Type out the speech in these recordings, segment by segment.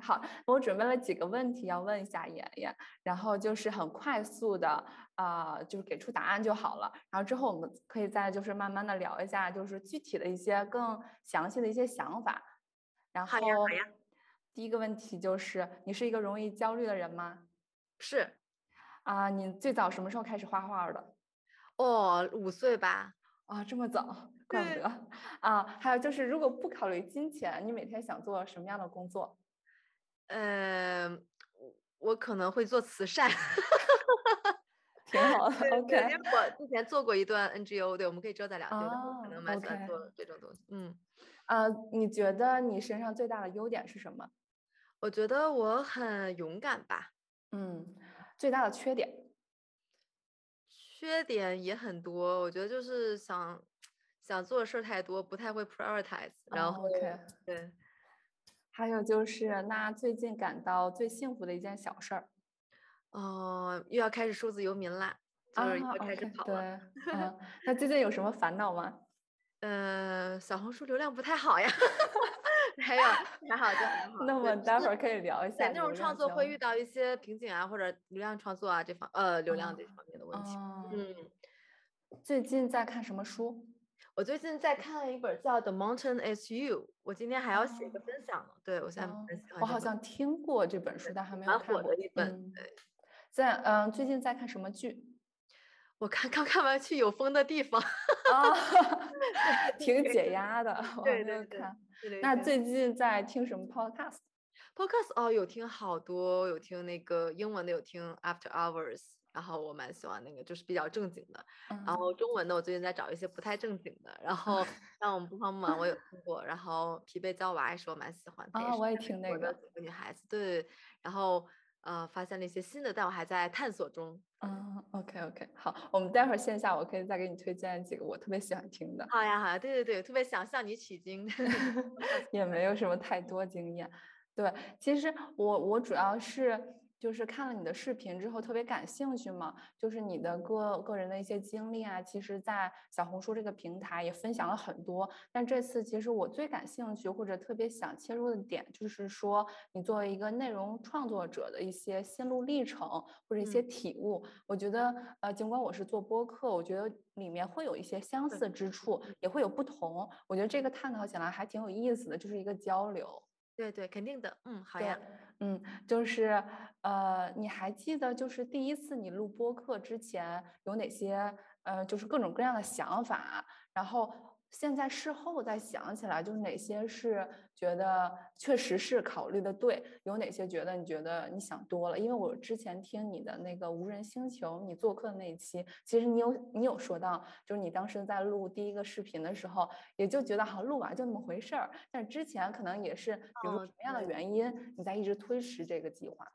好，我准备了几个问题要问一下妍妍，然后就是很快速的啊，就是给出答案就好了。然后之后我们可以再就是慢慢的聊一下，就是具体的一些更详细的一些想法。然后，第一个问题就是，你是一个容易焦虑的人吗？是。啊，你最早什么时候开始画画的？哦，五岁吧。啊，这么早，怪不得。啊，还有就是，如果不考虑金钱，你每天想做什么样的工作？呃，我可能会做慈善，挺好的。OK，因为我之前做过一段 NGO，对，我们可以之后再聊。哦，可能蛮喜欢做这种东西。嗯，呃，你觉得你身上最大的优点是什么？我觉得我很勇敢吧。嗯，最大的缺点？缺点也很多，我觉得就是想想做的事儿太多，不太会 prioritize。然后对。还有就是，那最近感到最幸福的一件小事儿，哦，又要开始数字游民啦，就是又开始跑了。对，嗯，那最近有什么烦恼吗？呃，小红书流量不太好呀。还有还好就还好。那我们待会儿 可以聊一下。内容创作会遇到一些瓶颈啊，或者流量创作啊这方呃流量这方面的问题。嗯。最近在看什么书？我最近在看一本叫《The Mountain Is You》，我今天还要写一个分享呢。对，我现在很喜欢。我好像听过这本书，但还没有看过。蛮火的一本。对。在嗯，最近在看什么剧？我看刚看完《去有风的地方》。啊，挺解压的。对对对。那最近在听什么 podcast？podcast 哦，有听好多，有听那个英文的，有听 After Hours。然后我蛮喜欢那个，就是比较正经的。然后中文的，我最近在找一些不太正经的。然后 像我们不慌不忙，我有听过。然后疲惫娇娃也是我蛮喜欢的。啊，我也听那个。几个女孩子，对。然后呃，发现了一些新的，但我还在探索中。嗯，OK OK，好，我们待会儿线下我可以再给你推荐几个我特别喜欢听的。好呀好呀，对对对，特别想向你取经。也没有什么太多经验。对，其实我我主要是。就是看了你的视频之后特别感兴趣嘛，就是你的个个人的一些经历啊，其实，在小红书这个平台也分享了很多。但这次其实我最感兴趣或者特别想切入的点，就是说你作为一个内容创作者的一些心路历程或者一些体悟。我觉得，呃，尽管我是做播客，我觉得里面会有一些相似之处，也会有不同。我觉得这个探讨起来还挺有意思的，就是一个交流。对对，肯定的。嗯，好呀。嗯，就是，呃，你还记得就是第一次你录播客之前有哪些，呃，就是各种各样的想法，然后。现在事后再想起来，就是哪些是觉得确实是考虑的对，有哪些觉得你觉得你想多了？因为我之前听你的那个无人星球你做客的那一期，其实你有你有说到，就是你当时在录第一个视频的时候，也就觉得好录完就那么回事儿，但之前可能也是比如说什么样的原因，你在一直推迟这个计划。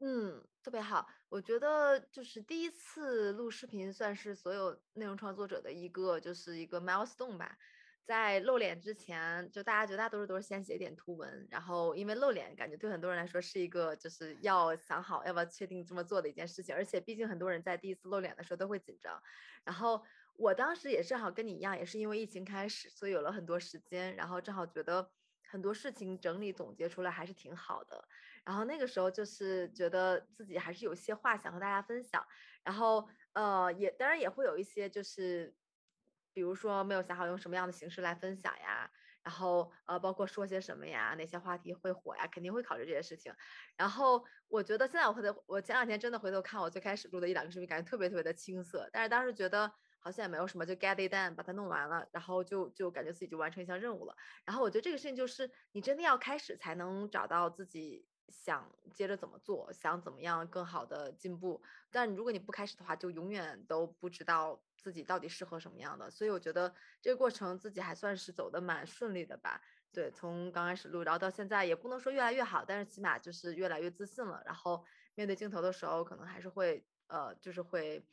嗯，特别好。我觉得就是第一次录视频，算是所有内容创作者的一个，就是一个 milestone 吧。在露脸之前，就大家绝大多数都是先写点图文，然后因为露脸，感觉对很多人来说是一个就是要想好要不要确定这么做的一件事情。而且毕竟很多人在第一次露脸的时候都会紧张。然后我当时也正好跟你一样，也是因为疫情开始，所以有了很多时间，然后正好觉得很多事情整理总结出来还是挺好的。然后那个时候就是觉得自己还是有些话想和大家分享，然后呃也当然也会有一些就是，比如说没有想好用什么样的形式来分享呀，然后呃包括说些什么呀，哪些话题会火呀，肯定会考虑这些事情。然后我觉得现在我回头我前两天真的回头看我最开始录的一两个视频，感觉特别特别的青涩，但是当时觉得好像也没有什么，就 get it done 把它弄完了，然后就就感觉自己就完成一项任务了。然后我觉得这个事情就是你真的要开始才能找到自己。想接着怎么做，想怎么样更好的进步，但如果你不开始的话，就永远都不知道自己到底适合什么样的。所以我觉得这个过程自己还算是走的蛮顺利的吧。对，从刚开始录，然后到现在也不能说越来越好，但是起码就是越来越自信了。然后面对镜头的时候，可能还是会呃，就是会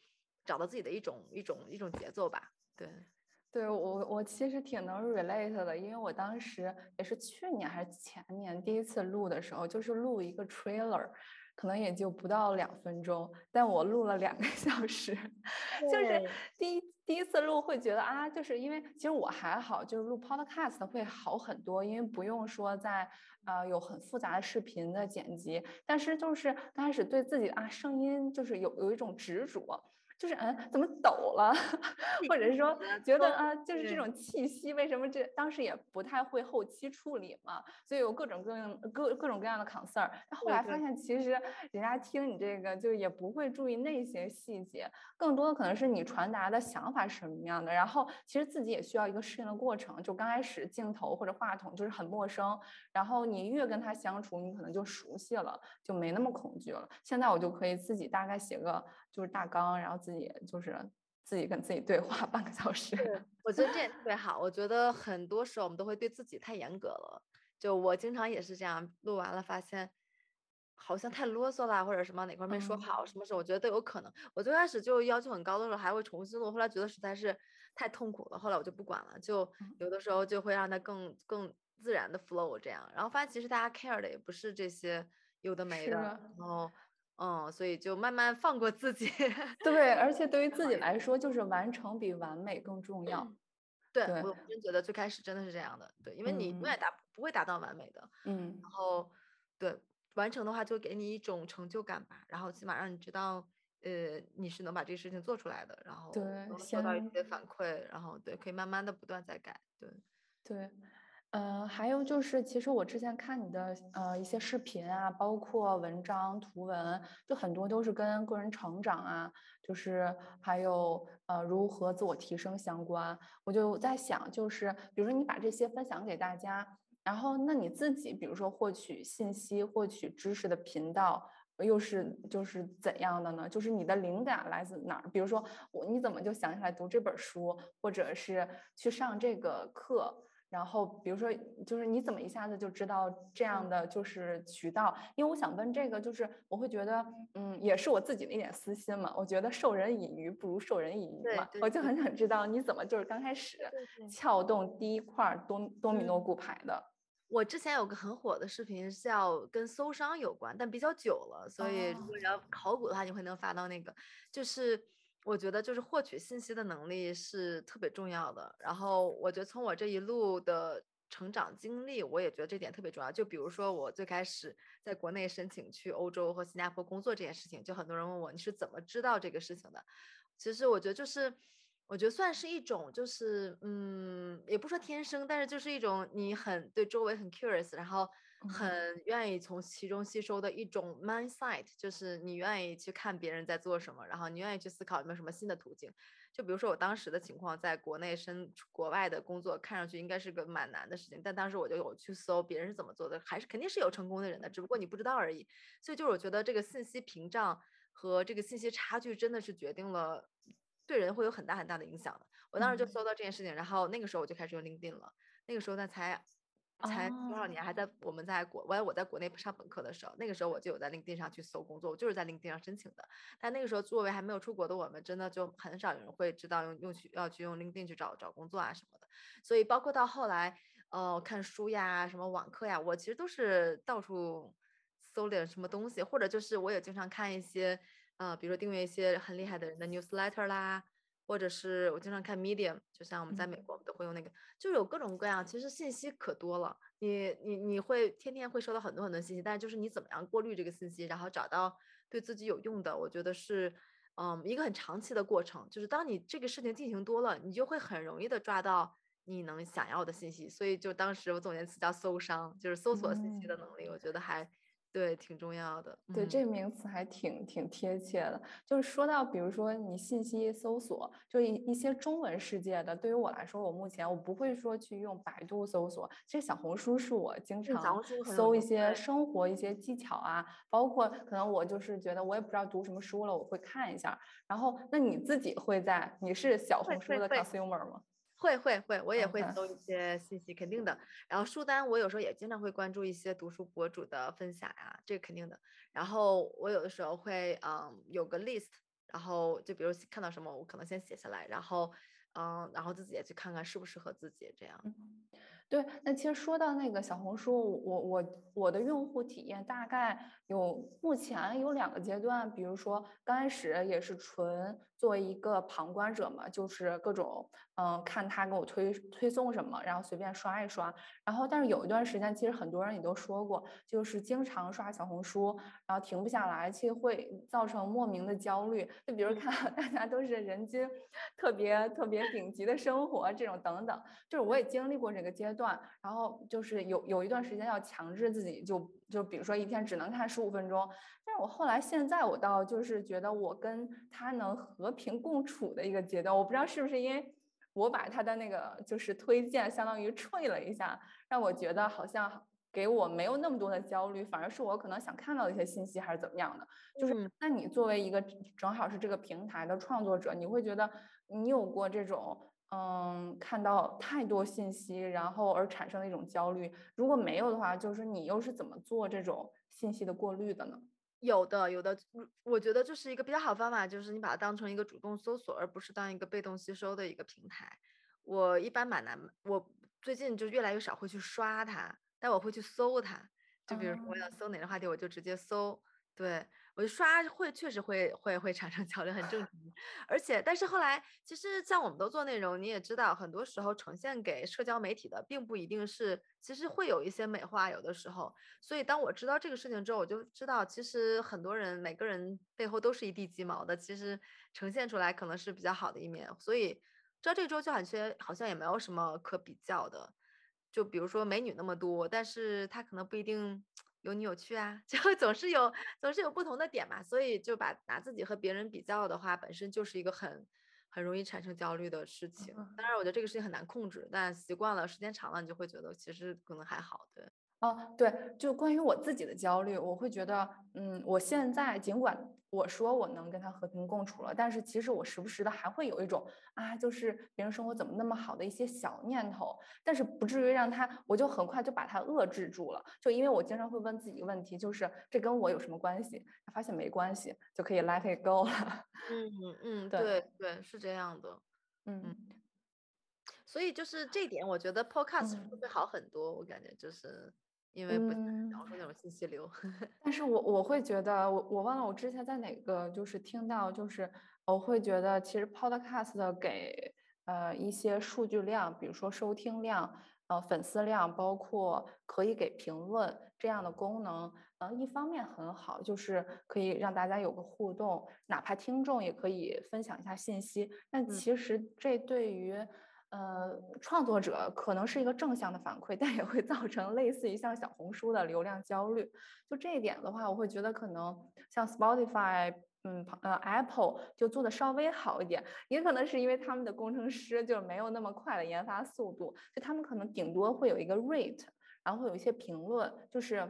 找到自己的一种一种一种节奏吧。对。对我，我其实挺能 relate 的，因为我当时也是去年还是前年第一次录的时候，就是录一个 trailer，可能也就不到两分钟，但我录了两个 小时，就是第一第一次录会觉得啊，就是因为其实我还好，就是录 podcast 会好很多，因为不用说在呃有很复杂的视频的剪辑，但是就是刚开始对自己啊声音就是有有一种执着。就是嗯，怎么抖了？或者是说觉得啊，就是这种气息，为什么这当时也不太会后期处理嘛？所以有各种各样各各种各样的 concern。但后来发现，其实人家听你这个，就也不会注意那些细节，更多的可能是你传达的想法是什么样的。然后其实自己也需要一个适应的过程。就刚开始镜头或者话筒就是很陌生，然后你越跟他相处，你可能就熟悉了，就没那么恐惧了。现在我就可以自己大概写个就是大纲，然后自己。就是自己跟自己对话 半个小时，我觉得这也特别好。我觉得很多时候我们都会对自己太严格了。就我经常也是这样，录完了发现好像太啰嗦了，或者什么哪块没说好，什么时候我觉得都有可能。我最开始就要求很高的时候还会重新录，后来觉得实在是太痛苦了，后来我就不管了。就有的时候就会让它更更自然的 flow 这样，然后发现其实大家 care 的也不是这些有的没的，然后。嗯，所以就慢慢放过自己。对，而且对于自己来说，就是完成比完美更重要。对我真觉得最开始真的是这样的。对，因为你永远达不会达到完美的。嗯。然后，对完成的话，就给你一种成就感吧。然后起码让你知道，呃，你是能把这个事情做出来的。然后，对，收到一些反馈，然后对，可以慢慢的不断在改。对，对。嗯，还有就是，其实我之前看你的呃一些视频啊，包括文章、图文，就很多都是跟个人成长啊，就是还有呃如何自我提升相关。我就在想，就是比如说你把这些分享给大家，然后那你自己，比如说获取信息、获取知识的频道又是就是怎样的呢？就是你的灵感来自哪儿？比如说我你怎么就想起来读这本书，或者是去上这个课？然后，比如说，就是你怎么一下子就知道这样的就是渠道？因为我想问这个，就是我会觉得，嗯，也是我自己的一点私心嘛。我觉得授人以鱼不如授人以渔嘛。我就很想知道你怎么就是刚开始撬动第一块多多米诺骨牌的。我之前有个很火的视频是要跟搜商有关，但比较久了，所以如果要考古的话，你会能发到那个，就是。我觉得就是获取信息的能力是特别重要的。然后我觉得从我这一路的成长经历，我也觉得这点特别重要。就比如说我最开始在国内申请去欧洲和新加坡工作这件事情，就很多人问我你是怎么知道这个事情的。其实我觉得就是，我觉得算是一种就是，嗯，也不说天生，但是就是一种你很对周围很 curious，然后。很愿意从其中吸收的一种 mindset，就是你愿意去看别人在做什么，然后你愿意去思考有没有什么新的途径。就比如说我当时的情况，在国内申国外的工作，看上去应该是个蛮难的事情，但当时我就有去搜别人是怎么做的，还是肯定是有成功的人的，只不过你不知道而已。所以就是我觉得这个信息屏障和这个信息差距真的是决定了对人会有很大很大的影响的。我当时就搜到这件事情，然后那个时候我就开始用 LinkedIn 了，那个时候呢才。才多少年，还在我们在国，我我在国内上本科的时候，那个时候我就有在 LinkedIn 上去搜工作，我就是在 LinkedIn 上申请的。但那个时候作为还没有出国的我们，真的就很少有人会知道用用去要去用 LinkedIn 去找找工作啊什么的。所以包括到后来，呃，看书呀，什么网课呀，我其实都是到处搜点什么东西，或者就是我也经常看一些，呃，比如说订阅一些很厉害的人的 newsletter 啦。或者是我经常看 Medium，就像我们在美国，我们都会用那个，就有各种各样，其实信息可多了。你你你会天天会收到很多很多信息，但是就是你怎么样过滤这个信息，然后找到对自己有用的，我觉得是嗯一个很长期的过程。就是当你这个事情进行多了，你就会很容易的抓到你能想要的信息。所以就当时我总结词叫搜商，就是搜索信息的能力，我觉得还。对，挺重要的。对，这名词还挺挺贴切的。就是说到，比如说你信息搜索，就一一些中文世界的，对于我来说，我目前我不会说去用百度搜索。其实小红书是我经常搜一些生活一些技巧啊，包括可能我就是觉得我也不知道读什么书了，我会看一下。然后，那你自己会在你是小红书的 consumer 吗？会会会，我也会搜一些信息，肯定的。然后书单，我有时候也经常会关注一些读书博主的分享呀，这个肯定的。然后我有的时候会，嗯，有个 list，然后就比如看到什么，我可能先写下来，然后，嗯，然后自己也去看看适不适合自己，这样。对，那其实说到那个小红书，我我我的用户体验大概有目前有两个阶段，比如说刚开始也是纯作为一个旁观者嘛，就是各种嗯看他给我推推送什么，然后随便刷一刷。然后但是有一段时间，其实很多人也都说过，就是经常刷小红书，然后停不下来，其实会造成莫名的焦虑。就比如看大家都是人均特别特别顶级的生活这种等等，就是我也经历过这个阶段。然后就是有有一段时间要强制自己，就就比如说一天只能看十五分钟。但是我后来现在我倒就是觉得我跟他能和平共处的一个阶段。我不知道是不是因为我把他的那个就是推荐相当于吹了一下，让我觉得好像给我没有那么多的焦虑，反而是我可能想看到的一些信息还是怎么样的。就是那你作为一个正好是这个平台的创作者，你会觉得你有过这种？嗯，看到太多信息，然后而产生的一种焦虑。如果没有的话，就是你又是怎么做这种信息的过滤的呢？有的，有的。我觉得这是一个比较好方法，就是你把它当成一个主动搜索，而不是当一个被动吸收的一个平台。我一般蛮难，我最近就越来越少会去刷它，但我会去搜它。就比如说我想搜哪个话题，我就直接搜。对。我就刷会确实会会会产生焦虑，很正常。而且，但是后来，其实像我们都做内容，你也知道，很多时候呈现给社交媒体的，并不一定是，其实会有一些美化，有的时候。所以，当我知道这个事情之后，我就知道，其实很多人每个人背后都是一地鸡毛的，其实呈现出来可能是比较好的一面。所以，知道这周就好像好像也没有什么可比较的，就比如说美女那么多，但是她可能不一定。有你有趣啊，就总是有总是有不同的点嘛，所以就把拿自己和别人比较的话，本身就是一个很很容易产生焦虑的事情。当然，我觉得这个事情很难控制，但习惯了，时间长了，你就会觉得其实可能还好。对，哦，对，就关于我自己的焦虑，我会觉得，嗯，我现在尽管。我说我能跟他和平共处了，但是其实我时不时的还会有一种啊，就是别人生活怎么那么好的一些小念头，但是不至于让他，我就很快就把它遏制住了。就因为我经常会问自己一个问题，就是这跟我有什么关系？发现没关系，就可以 let it go 了。嗯嗯，对对，是这样的。嗯，所以就是这点，我觉得 podcast 会会好很多。我感觉就是。因为不描述那种信息流，但是我我会觉得，我我忘了我之前在哪个就是听到，就是我会觉得其实 Podcast 给呃一些数据量，比如说收听量、呃粉丝量，包括可以给评论这样的功能，呃一方面很好，就是可以让大家有个互动，哪怕听众也可以分享一下信息。但其实这对于呃，创作者可能是一个正向的反馈，但也会造成类似于像小红书的流量焦虑。就这一点的话，我会觉得可能像 Spotify，嗯，呃，Apple 就做的稍微好一点，也可能是因为他们的工程师就没有那么快的研发速度，就他们可能顶多会有一个 rate，然后会有一些评论，就是。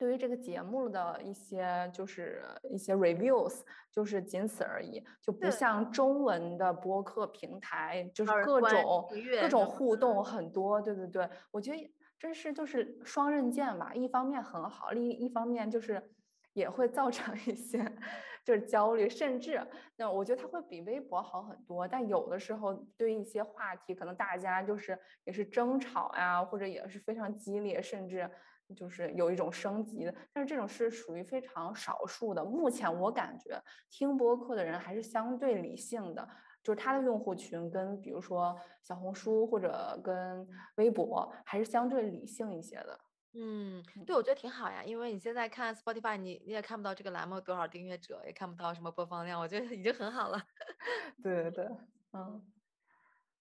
对于这个节目的一些就是一些 reviews，就是仅此而已，就不像中文的播客平台，就是各种各种互动很多。对对对，我觉得真是就是双刃剑吧，一方面很好，另一方面就是也会造成一些就是焦虑，甚至那我觉得它会比微博好很多。但有的时候对一些话题，可能大家就是也是争吵呀，或者也是非常激烈，甚至。就是有一种升级的，但是这种是属于非常少数的。目前我感觉听播客的人还是相对理性的，就是他的用户群跟比如说小红书或者跟微博还是相对理性一些的。嗯，对，我觉得挺好呀，因为你现在看 Spotify，你你也看不到这个栏目多少订阅者，也看不到什么播放量，我觉得已经很好了。对对对，嗯。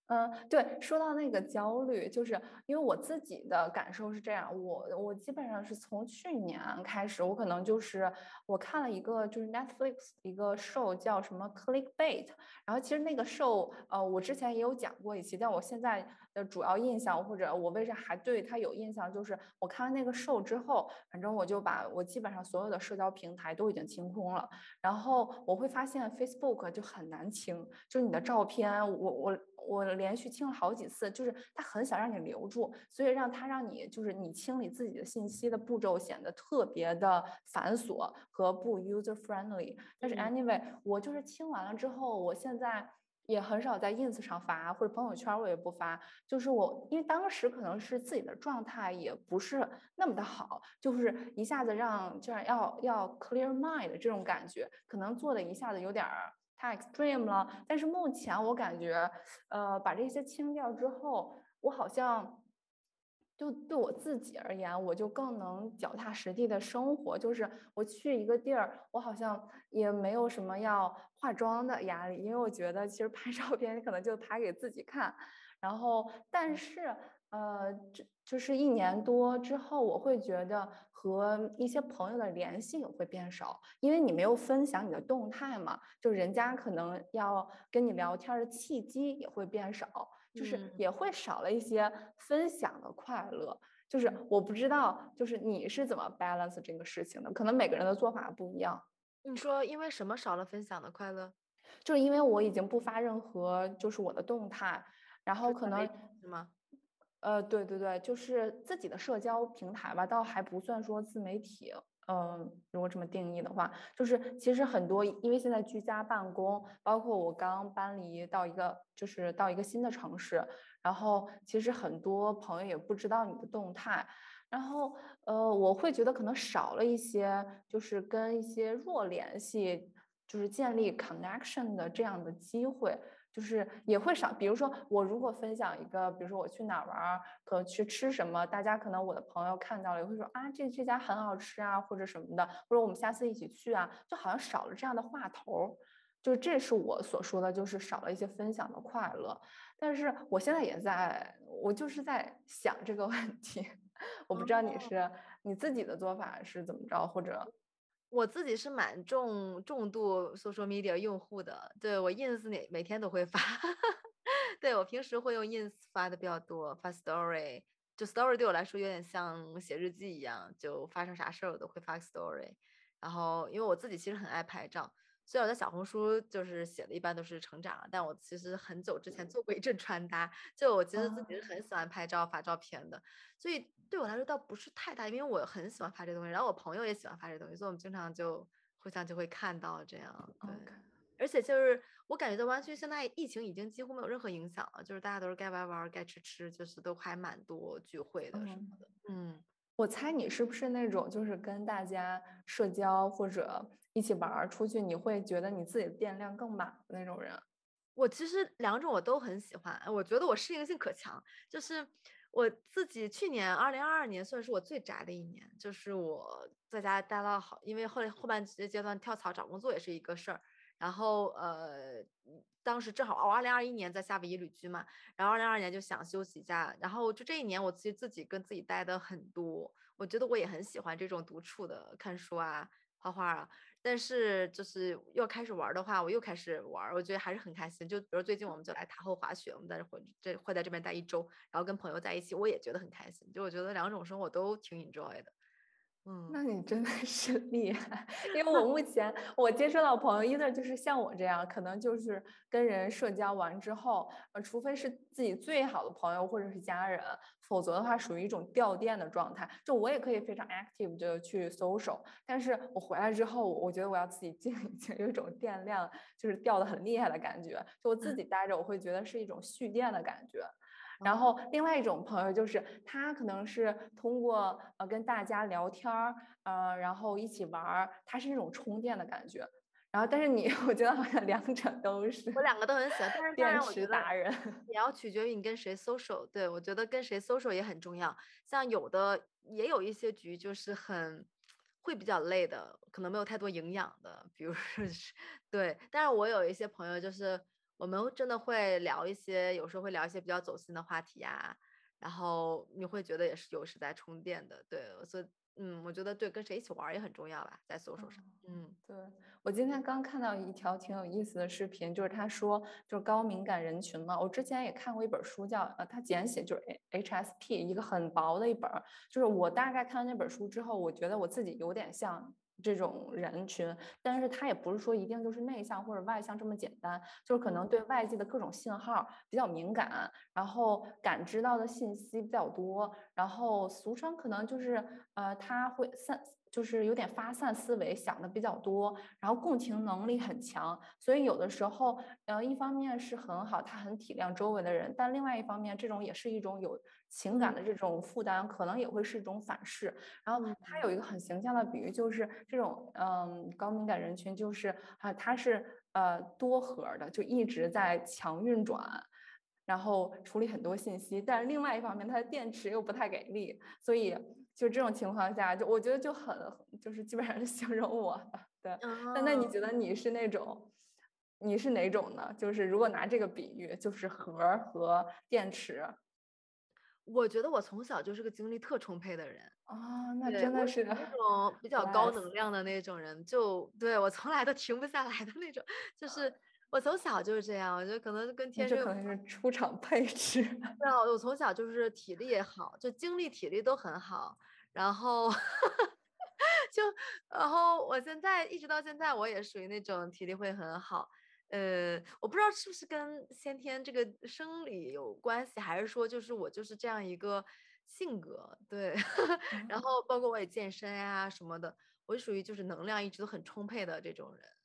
嗯，对，说到那个焦虑，就是因为我自己的感受是这样，我我基本上是从去年开始，我可能就是我看了一个就是 Netflix 一个 show 叫什么 Clickbait，然后其实那个 show 呃我之前也有讲过一期，但我现在的主要印象或者我为啥还对他有印象，就是我看完那个 show 之后，反正我就把我基本上所有的社交平台都已经清空了，然后我会发现 Facebook 就很难清，就是你的照片，我我。我连续清了好几次，就是他很想让你留住，所以让他让你就是你清理自己的信息的步骤显得特别的繁琐和不 user friendly。但是 anyway，我就是清完了之后，我现在也很少在 ins 上发，或者朋友圈我也不发。就是我，因为当时可能是自己的状态也不是那么的好，就是一下子让就是要要 clear mind 这种感觉，可能做的一下子有点太 extreme 了。但是目前我感觉，呃，把这些清掉之后，我好像。就对我自己而言，我就更能脚踏实地的生活。就是我去一个地儿，我好像也没有什么要化妆的压力，因为我觉得其实拍 照片可能就拍给自己看。然后，但是呃，这就是一年多之后，我会觉得和一些朋友的联系也会变少，因为你没有分享你的动态嘛，就人家可能要跟你聊天的契机也会变少。就是也会少了一些分享的快乐，就是我不知道，就是你是怎么 balance 这个事情的？可能每个人的做法不一样。你说因为什么少了分享的快乐？就是因为我已经不发任何就是我的动态，然后可能什么？呃，对对对，就是自己的社交平台吧，倒还不算说自媒体。嗯，如果这么定义的话，就是其实很多，因为现在居家办公，包括我刚搬离到一个，就是到一个新的城市，然后其实很多朋友也不知道你的动态，然后呃，我会觉得可能少了一些，就是跟一些弱联系，就是建立 connection 的这样的机会。就是也会少，比如说我如果分享一个，比如说我去哪玩，可去吃什么，大家可能我的朋友看到了也会说啊，这这家很好吃啊，或者什么的，或者我们下次一起去啊，就好像少了这样的话头，就这是我所说的，就是少了一些分享的快乐。但是我现在也在，我就是在想这个问题，我不知道你是你自己的做法是怎么着，或者。我自己是蛮重重度 social media 用户的，对我 ins 每每天都会发，对我平时会用 ins 发的比较多，发 story，就 story 对我来说有点像写日记一样，就发生啥事儿我都会发 story，然后因为我自己其实很爱拍照。虽然我在小红书就是写的一般都是成长，但我其实很久之前做过一阵穿搭，就我其实自己是很喜欢拍照发照片的，所以对我来说倒不是太大，因为我很喜欢发这东西，然后我朋友也喜欢发这东西，所以我们经常就互相就会看到这样。对，而且就是我感觉在湾区现在疫情已经几乎没有任何影响了，就是大家都是该玩玩该吃吃，就是都还蛮多聚会的什么的。嗯，我猜你是不是那种就是跟大家社交或者。一起玩儿出去，你会觉得你自己的电量更满的那种人。我其实两种我都很喜欢，我觉得我适应性可强。就是我自己去年二零二二年算是我最宅的一年，就是我在家待了好，因为后来后半阶段跳槽找工作也是一个事儿。然后呃，当时正好我二零二一年在夏威夷旅居嘛，然后二零二二年就想休息一下，然后就这一年我其实自己跟自己待的很多，我觉得我也很喜欢这种独处的看书啊、画画啊。但是就是要开始玩的话，我又开始玩，我觉得还是很开心。就比如最近我们就来塔后滑雪，我们在这会这会在这边待一周，然后跟朋友在一起，我也觉得很开心。就我觉得两种生活都挺 enjoy 的。嗯，那你真的是 厉害，因为我目前我接触到朋友，either 就是像我这样，可能就是跟人社交完之后，呃，除非是自己最好的朋友或者是家人，否则的话属于一种掉电的状态。就我也可以非常 active 的去 social，但是我回来之后，我觉得我要自己静一静，有一种电量就是掉的很厉害的感觉。就我自己待着，我会觉得是一种蓄电的感觉。然后另外一种朋友就是他可能是通过呃跟大家聊天儿，呃然后一起玩儿，他是那种充电的感觉。然后但是你 我觉得好像两者都是，我两个都很喜欢，但是 电池达人也要取决于你跟谁 social。对我觉得跟谁 social 也很重要。像有的也有一些局就是很会比较累的，可能没有太多营养的，比如说 对。但是我有一些朋友就是。我们真的会聊一些，有时候会聊一些比较走心的话题呀，然后你会觉得也是有时在充电的，对，所以嗯，我觉得对跟谁一起玩也很重要吧，在搜索上，嗯，对我今天刚看到一条挺有意思的视频，就是他说就是高敏感人群嘛，我之前也看过一本书叫呃，它简写就是 HSP，一个很薄的一本，就是我大概看那本书之后，我觉得我自己有点像。这种人群，但是他也不是说一定就是内向或者外向这么简单，就是可能对外界的各种信号比较敏感，然后感知到的信息比较多，然后俗称可能就是呃他会三就是有点发散思维，想的比较多，然后共情能力很强，所以有的时候，呃，一方面是很好，他很体谅周围的人，但另外一方面，这种也是一种有情感的这种负担，可能也会是一种反噬。然后他有一个很形象的比喻，就是这种嗯高敏感人群，就是啊，他是呃多核的，就一直在强运转，然后处理很多信息，但是另外一方面，它的电池又不太给力，所以。就这种情况下，就我觉得就很，就是基本上是形容我的。对，那那你觉得你是那种，你是哪种呢？就是如果拿这个比喻，就是核和电池。我觉得我从小就是个精力特充沛的人啊，那真的是那种比较高能量的那种人，就对我从来都停不下来的那种，就是我从小就是这样，我觉得可能跟天生可能是出场配置。对啊，我从小就是体力也好，就精力体力都很好。然后 就，然后我现在一直到现在，我也属于那种体力会很好。呃，我不知道是不是跟先天这个生理有关系，还是说就是我就是这样一个性格。对，然后包括我也健身呀什么的，我属于就是能量一直都很充沛的这种人。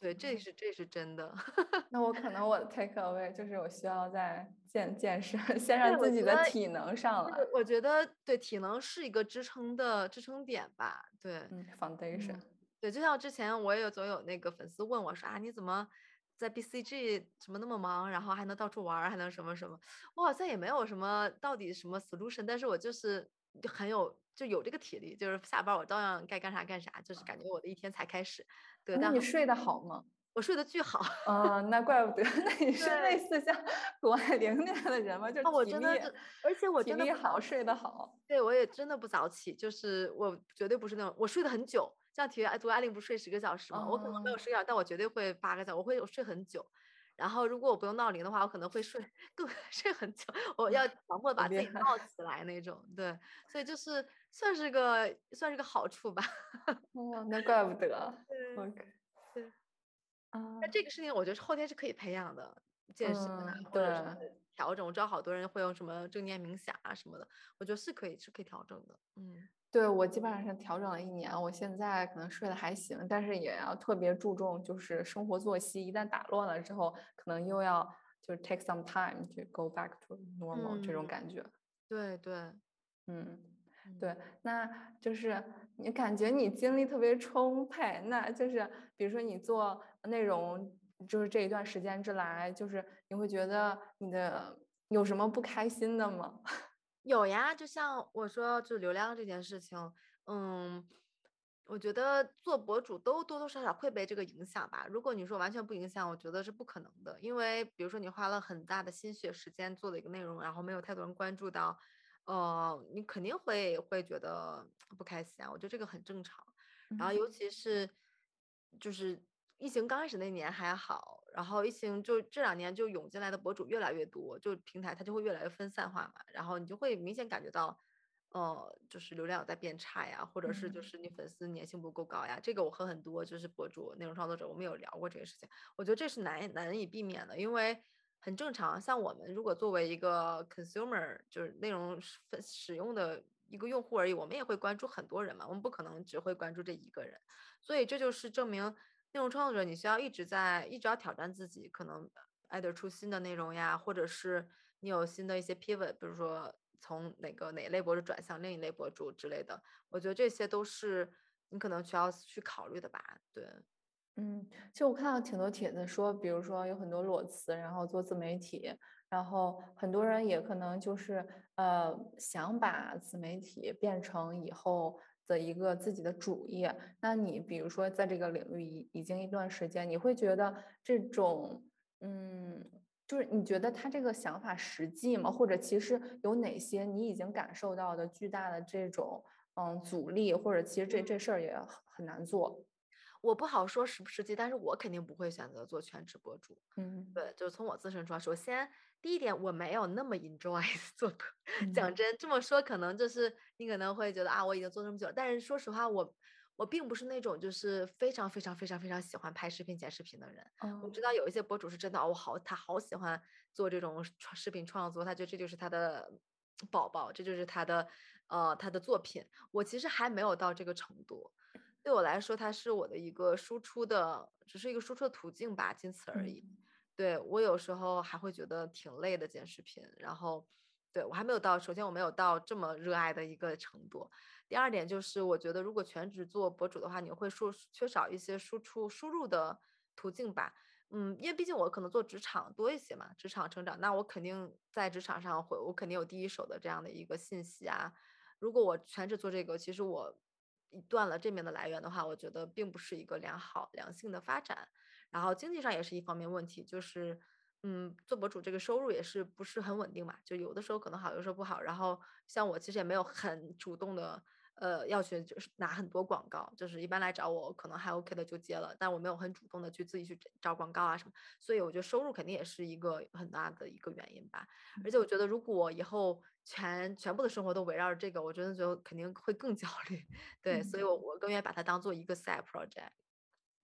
对，这是这是真的。那我可能我的 take away 就是我需要在健健身，先让自己的体能上来。我觉得对体能是一个支撑的支撑点吧。对，foundation。对，就像之前我也有总有那个粉丝问我说啊，你怎么在 BCG 什么那么忙，然后还能到处玩，还能什么什么？我好像也没有什么到底什么 solution，但是我就是很有就有这个体力，就是下班我照样该干啥干啥，就是感觉我的一天才开始。对，那你睡得好吗？我睡得巨好 啊，那怪不得。那你是类似像 谷爱凌那样的人吗？就是我真的，而且我真的好，睡得好。对，我也真的不早起，就是我绝对不是那种我睡得很久。像体育，谷爱凌不是睡十个小时吗？我可能没有睡觉，但我绝对会八个小时，我会我睡很久。然后如果我不用闹铃的话，我可能会睡 更睡很久。我 要强迫把自己闹起来那种。对，所以就是算是个算是个好处吧。哇，那怪不得。OK。那这个事情，我觉得后天是可以培养的，健身啊，或者是调整。我知道好多人会用什么正念冥想啊什么的，我觉得是可以，是可以调整的。嗯，对我基本上是调整了一年，我现在可能睡得还行，但是也要特别注重，就是生活作息一旦打乱了之后，可能又要就是 take some time to go back to normal 这种感觉。对对，嗯，对，那就是你感觉你精力特别充沛，那就是比如说你做。内容就是这一段时间之来，就是你会觉得你的有什么不开心的吗？有呀，就像我说，就流量这件事情，嗯，我觉得做博主都多多少少会被这个影响吧。如果你说完全不影响，我觉得是不可能的，因为比如说你花了很大的心血时间做的一个内容，然后没有太多人关注到，呃，你肯定会会觉得不开心啊。我觉得这个很正常。然后尤其是就是。疫情刚开始那年还好，然后疫情就这两年就涌进来的博主越来越多，就平台它就会越来越分散化嘛，然后你就会明显感觉到，呃，就是流量在变差呀，或者是就是你粉丝粘性不够高呀。这个我和很多就是博主、内容创作者我们有聊过这个事情，我觉得这是难难以避免的，因为很正常。像我们如果作为一个 consumer，就是内容使使用的一个用户而已，我们也会关注很多人嘛，我们不可能只会关注这一个人，所以这就是证明。内容创作者，你需要一直在，一直要挑战自己，可能爱得出新的内容呀，或者是你有新的一些 pivot，比如说从哪个哪类博主转向另一类博主之类的，我觉得这些都是你可能需要去考虑的吧。对，嗯，其实我看到挺多帖子说，比如说有很多裸辞，然后做自媒体，然后很多人也可能就是呃想把自媒体变成以后。的一个自己的主业，那你比如说在这个领域已已经一段时间，你会觉得这种，嗯，就是你觉得他这个想法实际吗？或者其实有哪些你已经感受到的巨大的这种，嗯，阻力，或者其实这这事儿也很难做。我不好说实不实际，但是我肯定不会选择做全职博主。嗯，对，就是从我自身出发，首先。第一点，我没有那么 enjoy 做。讲真，这么说可能就是你可能会觉得啊，我已经做这么久了。但是说实话，我我并不是那种就是非常非常非常非常喜欢拍视频、剪视频的人。我知道有一些博主是真的，我好他好喜欢做这种创视频创作，他觉得这就是他的宝宝，这就是他的呃他的作品。我其实还没有到这个程度，对我来说，它是我的一个输出的，只是一个输出的途径吧，仅此而已。对我有时候还会觉得挺累的剪视频，然后对我还没有到，首先我没有到这么热爱的一个程度。第二点就是，我觉得如果全职做博主的话，你会输缺少一些输出输入的途径吧。嗯，因为毕竟我可能做职场多一些嘛，职场成长，那我肯定在职场上会，我肯定有第一手的这样的一个信息啊。如果我全职做这个，其实我断了这面的来源的话，我觉得并不是一个良好良性的发展。然后经济上也是一方面问题，就是，嗯，做博主这个收入也是不是很稳定嘛，就有的时候可能好，有的时候不好。然后像我其实也没有很主动的。呃，要去就是拿很多广告，就是一般来找我可能还 OK 的就接了，但我没有很主动的去自己去找广告啊什么，所以我觉得收入肯定也是一个很大的一个原因吧。而且我觉得如果以后全全部的生活都围绕着这个，我真的觉得肯定会更焦虑。对，所以我我更愿意把它当做一个 side project。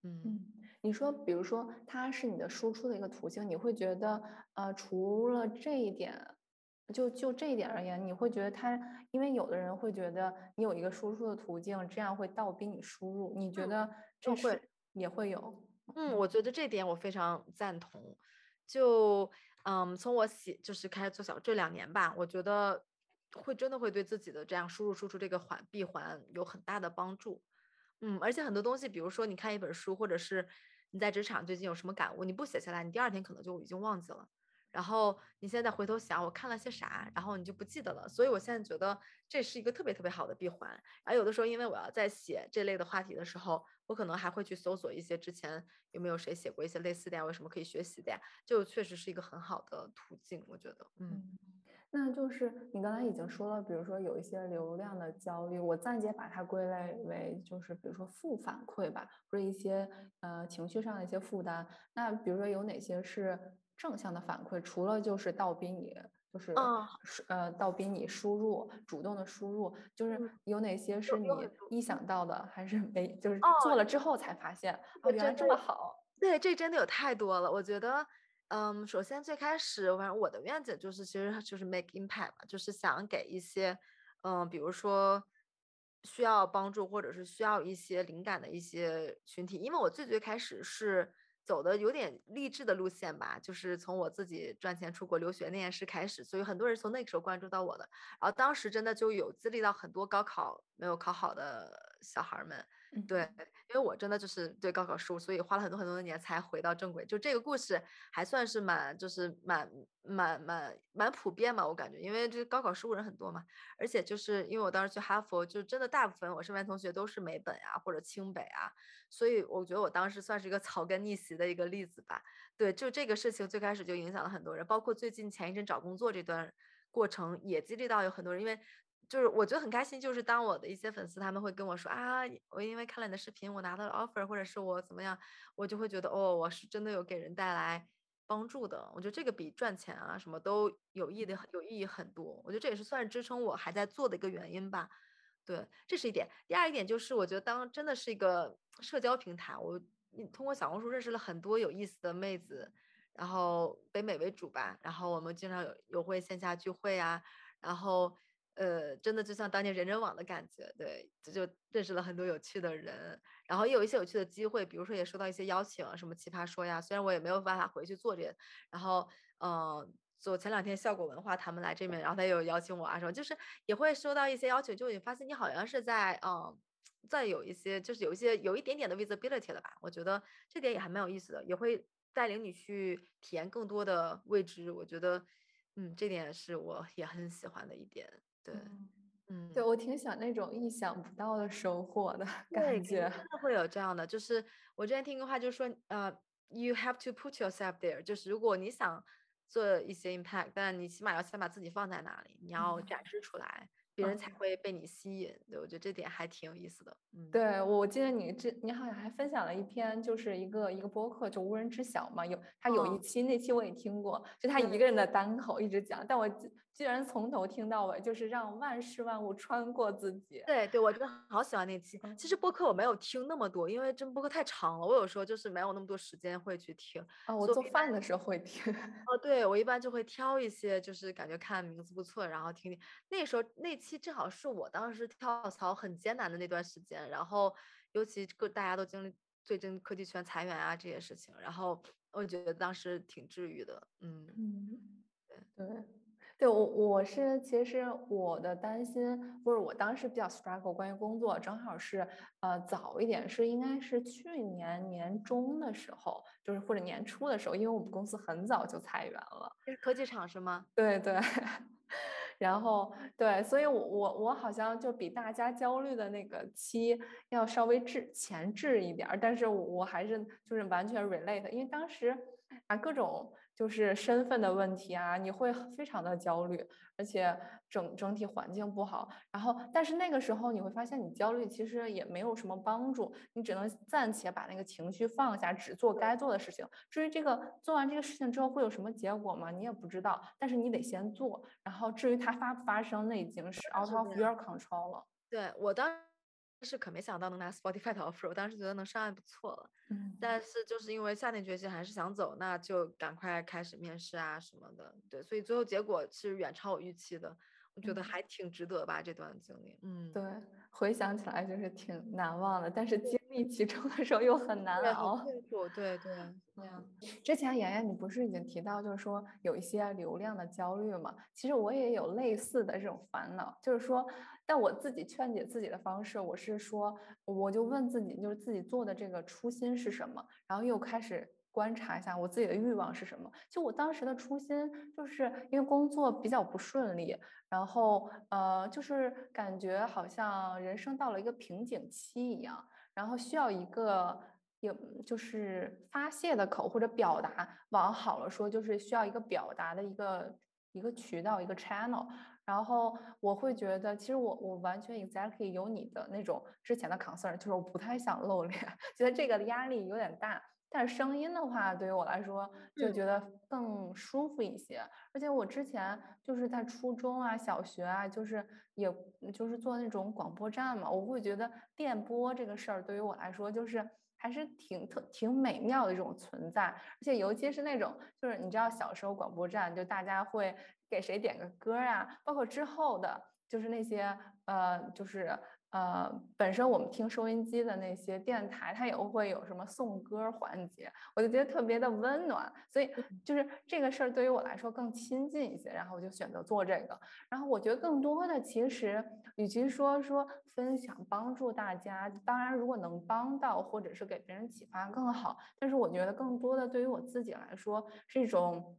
嗯，你说，比如说它是你的输出的一个途径，你会觉得呃，除了这一点。就就这一点而言，你会觉得他，因为有的人会觉得你有一个输出的途径，这样会倒逼你输入。你觉得这会也会有？嗯，我觉得这点我非常赞同。就嗯，从我写就是开始做小这两年吧，我觉得会真的会对自己的这样输入输出这个环闭环有很大的帮助。嗯，而且很多东西，比如说你看一本书，或者是你在职场最近有什么感悟，你不写下来，你第二天可能就已经忘记了。然后你现在回头想，我看了些啥，然后你就不记得了。所以我现在觉得这是一个特别特别好的闭环。然后有的时候，因为我要在写这类的话题的时候，我可能还会去搜索一些之前有没有谁写过一些类似的呀，有什么可以学习的呀，就确实是一个很好的途径。我觉得，嗯，那就是你刚才已经说了，比如说有一些流量的焦虑，我暂且把它归类为就是比如说负反馈吧，或者一些呃情绪上的一些负担。那比如说有哪些是？正向的反馈，除了就是倒逼你，就是呃倒逼你输入，主动的输入，就是有哪些是你意想到的，还是没就是做了之后才发现，哦，原来这么好。对，这真的有太多了。我觉得，嗯，首先最开始，反正我的愿景就是，其实就是 make impact 嘛，就是想给一些，嗯，比如说需要帮助或者是需要一些灵感的一些群体，因为我最最开始是。走的有点励志的路线吧，就是从我自己赚钱出国留学那件事开始，所以很多人从那个时候关注到我的，然后当时真的就有激励到很多高考没有考好的小孩们。对，因为我真的就是对高考失误，所以花了很多很多年才回到正轨。就这个故事还算是蛮，就是蛮蛮蛮蛮普遍嘛，我感觉，因为这高考失误人很多嘛。而且就是因为我当时去哈佛，就真的大部分我身边同学都是美本啊或者清北啊，所以我觉得我当时算是一个草根逆袭的一个例子吧。对，就这个事情最开始就影响了很多人，包括最近前一阵找工作这段过程也激励到有很多人，因为。就是我觉得很开心，就是当我的一些粉丝他们会跟我说啊，我因为看了你的视频，我拿到了 offer，或者是我怎么样，我就会觉得哦，我是真的有给人带来帮助的。我觉得这个比赚钱啊什么都有意的有意义很多。我觉得这也是算是支撑我还在做的一个原因吧。对，这是一点。第二一点就是，我觉得当真的是一个社交平台，我你通过小红书认识了很多有意思的妹子，然后北美为主吧，然后我们经常有有会线下聚会啊，然后。呃，真的就像当年人人网的感觉，对，这就认识了很多有趣的人，然后也有一些有趣的机会，比如说也收到一些邀请，什么奇葩说呀，虽然我也没有办法回去做这，然后，嗯，就前两天效果文化他们来这边，然后他有邀请我啊什么，就是也会收到一些邀请，就你发现你好像是在，嗯，在有一些就是有一些有一点点的 visibility 了吧，我觉得这点也还蛮有意思的，也会带领你去体验更多的未知，我觉得，嗯，这点是我也很喜欢的一点。对，嗯，对我挺想那种意想不到的收获的感觉，真的会有这样的。就是我之前听个话，就是说，呃，you have to put yourself there，就是如果你想做一些 impact，但你起码要先把自己放在那里，你要展示出来。别人才会被你吸引，对我觉得这点还挺有意思的。嗯，对我记得你这你好像还分享了一篇，就是一个一个播客，就无人知晓嘛。有他有一期那期我也听过，就他一个人的单口一直讲。但我记居然从头听到尾，就是让万事万物穿过自己。对对，我真的好喜欢那期。其实播客我没有听那么多，因为真播客太长了，我有时候就是没有那么多时间会去听。啊，我做饭的时候会听。哦，对，我一般就会挑一些，就是感觉看名字不错，然后听听。那时候那期正好是我当时跳槽很艰难的那段时间，然后尤其各大家都经历最近科技圈裁员啊这些事情，然后我觉得当时挺治愈的。嗯嗯，对对。对我，我是其实我的担心，或者我当时比较 struggle 关于工作，正好是呃早一点，是应该是去年年中的时候，就是或者年初的时候，因为我们公司很早就裁员了。是科技厂是吗？对对。然后对，所以我我我好像就比大家焦虑的那个期要稍微滞前置一点，但是我还是就是完全 relate，因为当时啊各种。就是身份的问题啊，你会非常的焦虑，而且整整体环境不好。然后，但是那个时候你会发现，你焦虑其实也没有什么帮助，你只能暂且把那个情绪放下，只做该做的事情。至于这个做完这个事情之后会有什么结果吗？你也不知道。但是你得先做。然后，至于它发不发生，那已经是 out of your control 了。对我当。是可没想到能拿 Spotify 的 offer，我当时觉得能上岸不错了。嗯，但是就是因为下定决心还是想走，那就赶快开始面试啊什么的。对，所以最后结果是远超我预期的，我觉得还挺值得吧这段经历。嗯，对，回想起来就是挺难忘的，但是经历其中的时候又很难熬。对对对。之前妍妍你不是已经提到，就是说有一些流量的焦虑嘛？其实我也有类似的这种烦恼，就是说。但我自己劝解自己的方式，我是说，我就问自己，就是自己做的这个初心是什么，然后又开始观察一下我自己的欲望是什么。就我当时的初心，就是因为工作比较不顺利，然后呃，就是感觉好像人生到了一个瓶颈期一样，然后需要一个有就是发泄的口或者表达，往好了说，就是需要一个表达的一个一个渠道，一个 channel。然后我会觉得，其实我我完全 exactly 有你的那种之前的 concern，就是我不太想露脸，觉得这个压力有点大。但是声音的话，对于我来说就觉得更舒服一些。而且我之前就是在初中啊、小学啊，就是也就是做那种广播站嘛，我会觉得电波这个事儿对于我来说就是还是挺特挺美妙的一种存在。而且尤其是那种就是你知道小时候广播站就大家会。给谁点个歌啊？包括之后的，就是那些呃，就是呃，本身我们听收音机的那些电台，它也会有什么送歌环节，我就觉得特别的温暖。所以就是这个事儿对于我来说更亲近一些，然后我就选择做这个。然后我觉得更多的其实，与其说说分享帮助大家，当然如果能帮到或者是给别人启发更好。但是我觉得更多的对于我自己来说是一种。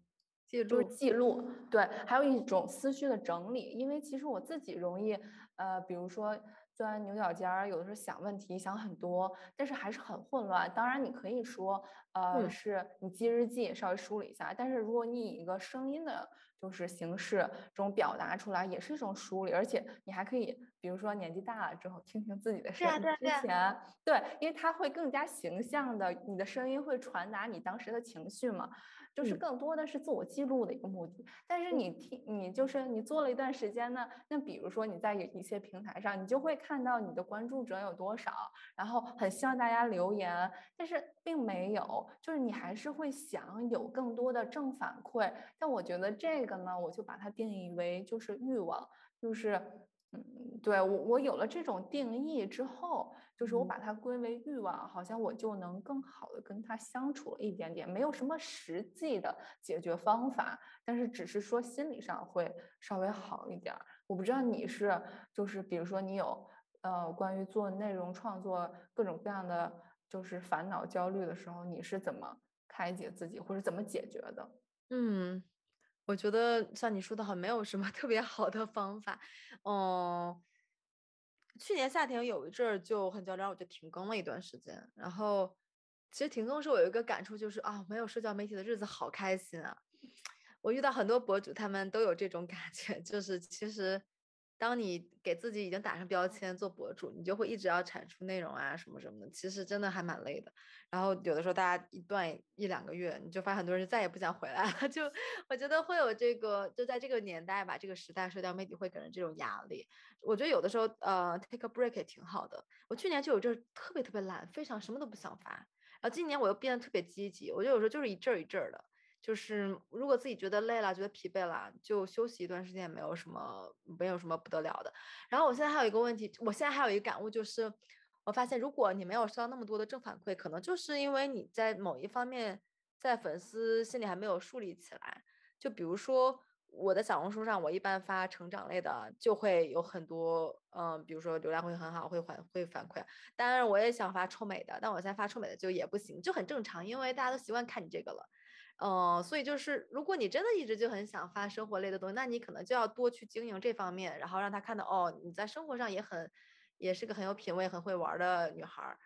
就是记录，对，还有一种思绪的整理，因为其实我自己容易，呃，比如说钻牛角尖儿，有的时候想问题想很多，但是还是很混乱。当然，你可以说，呃，是你记日记稍微梳理一下，但是如果你以一个声音的，就是形式这种表达出来，也是一种梳理，而且你还可以，比如说年纪大了之后听听自己的声音，之前，对，因为它会更加形象的，你的声音会传达你当时的情绪嘛。就是更多的是自我记录的一个目的，但是你听，你就是你做了一段时间呢，那比如说你在一些平台上，你就会看到你的关注者有多少，然后很希望大家留言，但是并没有，就是你还是会想有更多的正反馈，但我觉得这个呢，我就把它定义为就是欲望，就是。嗯，对我我有了这种定义之后，就是我把它归为欲望，好像我就能更好的跟他相处了一点点，没有什么实际的解决方法，但是只是说心理上会稍微好一点。我不知道你是，就是比如说你有呃关于做内容创作各种各样的就是烦恼焦虑的时候，你是怎么开解自己或者怎么解决的？嗯。我觉得像你说的好，没有什么 特别好的方法。嗯，去年夏天有一阵儿就很焦虑，我就停更了一段时间。然后，其实停更时我有一个感触，就是啊，没有社交媒体的日子好开心啊！我遇到很多博主，他们都有这种感觉，就是其实当你给自己已经打上标签做博主，你就会一直要产出内容啊什么什么的，其实真的还蛮累的。然后有的时候大家一断一两个月，你就发现很多人就再也不想回来了。就我觉得会有这个，就在这个年代吧，这个时代，社交媒体会给人这种压力。我觉得有的时候呃，take a break 也挺好的。我去年就有阵特别特别懒，非常什么都不想发。然后今年我又变得特别积极，我觉得有时候就是一阵一阵的。就是如果自己觉得累了，觉得疲惫了，就休息一段时间，也没有什么，没有什么不得了的。然后我现在还有一个问题，我现在还有一个感悟，就是我发现，如果你没有收到那么多的正反馈，可能就是因为你在某一方面，在粉丝心里还没有树立起来。就比如说我的小红书上，我一般发成长类的，就会有很多，嗯，比如说流量会很好，会反会反馈。当然我也想发臭美的，但我现在发臭美的就也不行，就很正常，因为大家都习惯看你这个了。嗯，所以就是，如果你真的一直就很想发生活类的东西，那你可能就要多去经营这方面，然后让他看到哦，你在生活上也很，也是个很有品味、很会玩的女孩儿。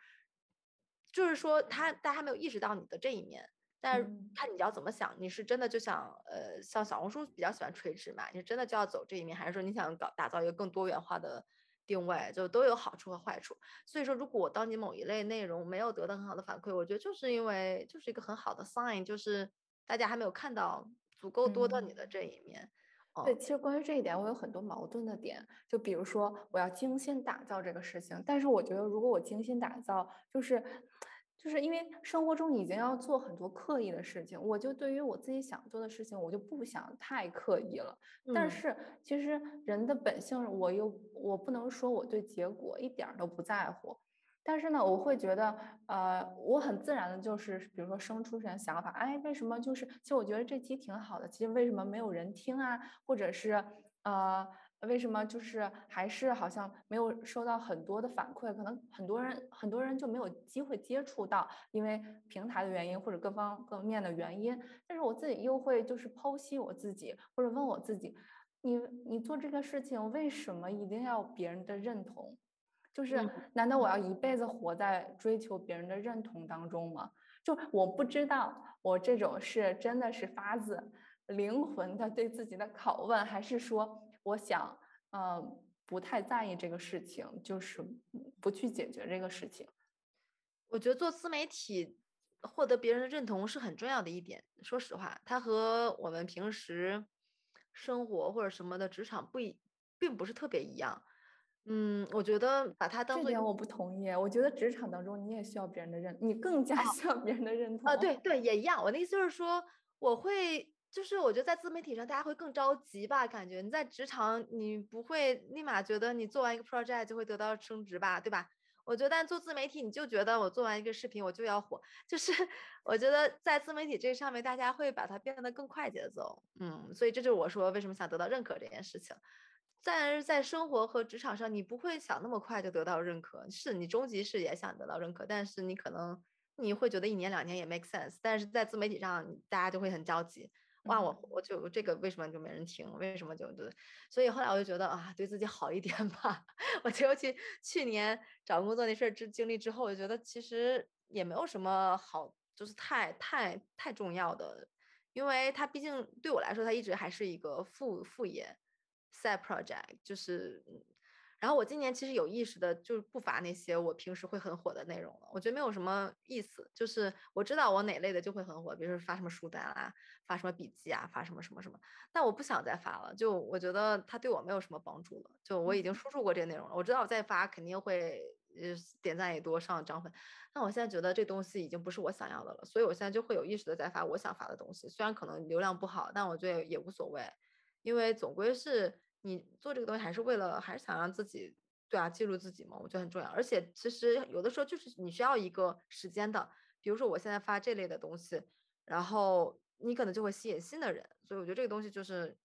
就是说，他大家还没有意识到你的这一面，但是看你要怎么想，你是真的就想，呃，像小红书比较喜欢垂直嘛，你真的就要走这一面，还是说你想搞打造一个更多元化的定位，就都有好处和坏处。所以说，如果当你某一类内容没有得到很好的反馈，我觉得就是因为就是一个很好的 sign，就是。大家还没有看到足够多的你的这一面，对，其实关于这一点，我有很多矛盾的点。就比如说，我要精心打造这个事情，但是我觉得，如果我精心打造，就是，就是因为生活中已经要做很多刻意的事情，我就对于我自己想做的事情，我就不想太刻意了。但是，其实人的本性，我又我不能说我对结果一点都不在乎。但是呢，我会觉得，呃，我很自然的就是，比如说生出这样想法，哎，为什么就是，其实我觉得这期挺好的，其实为什么没有人听啊？或者是，呃，为什么就是还是好像没有收到很多的反馈？可能很多人很多人就没有机会接触到，因为平台的原因或者各方各面的原因。但是我自己又会就是剖析我自己，或者问我自己，你你做这个事情为什么一定要别人的认同？就是，难道我要一辈子活在追求别人的认同当中吗？就我不知道，我这种是真的是发自灵魂的对自己的拷问，还是说我想，嗯，不太在意这个事情，就是不去解决这个事情。我觉得做自媒体获得别人的认同是很重要的一点。说实话，它和我们平时生活或者什么的职场不一，并不是特别一样。嗯，我觉得把它当做这点我不同意。我觉得职场当中你也需要别人的认，你更加 需要别人的认同啊。对对，也一样。我的意思就是说，我会就是我觉得在自媒体上大家会更着急吧，感觉你在职场你不会立马觉得你做完一个 project 就会得到升职吧，对吧？我觉得但做自媒体你就觉得我做完一个视频我就要火，就是 我觉得在自媒体这上面大家会把它变得更快节奏。嗯，所以这就是我说为什么想得到认可这件事情。但是在生活和职场上，你不会想那么快就得到认可。是你终极是也想得到认可，但是你可能你会觉得一年两年也 make sense。但是在自媒体上，大家就会很着急。哇，我我就这个为什么就没人听？为什么就就？所以后来我就觉得啊，对自己好一点吧。我尤其去年找工作那事儿之经历之后，我就觉得其实也没有什么好，就是太太太重要的，因为它毕竟对我来说，它一直还是一个副副业。Side project 就是，然后我今年其实有意识的，就是不发那些我平时会很火的内容了。我觉得没有什么意思。就是我知道我哪类的就会很火，比如说发什么书单啊，发什么笔记啊，发什么什么什么。但我不想再发了，就我觉得它对我没有什么帮助了。就我已经输出过这些内容了，我知道我再发肯定会呃点赞也多，上涨粉。但我现在觉得这东西已经不是我想要的了，所以我现在就会有意识的在发我想发的东西。虽然可能流量不好，但我觉得也无所谓，因为总归是。你做这个东西还是为了，还是想让自己，对啊，记录自己嘛，我觉得很重要。而且其实有的时候就是你需要一个时间的，比如说我现在发这类的东西，然后你可能就会吸引新的人。所以我觉得这个东西就是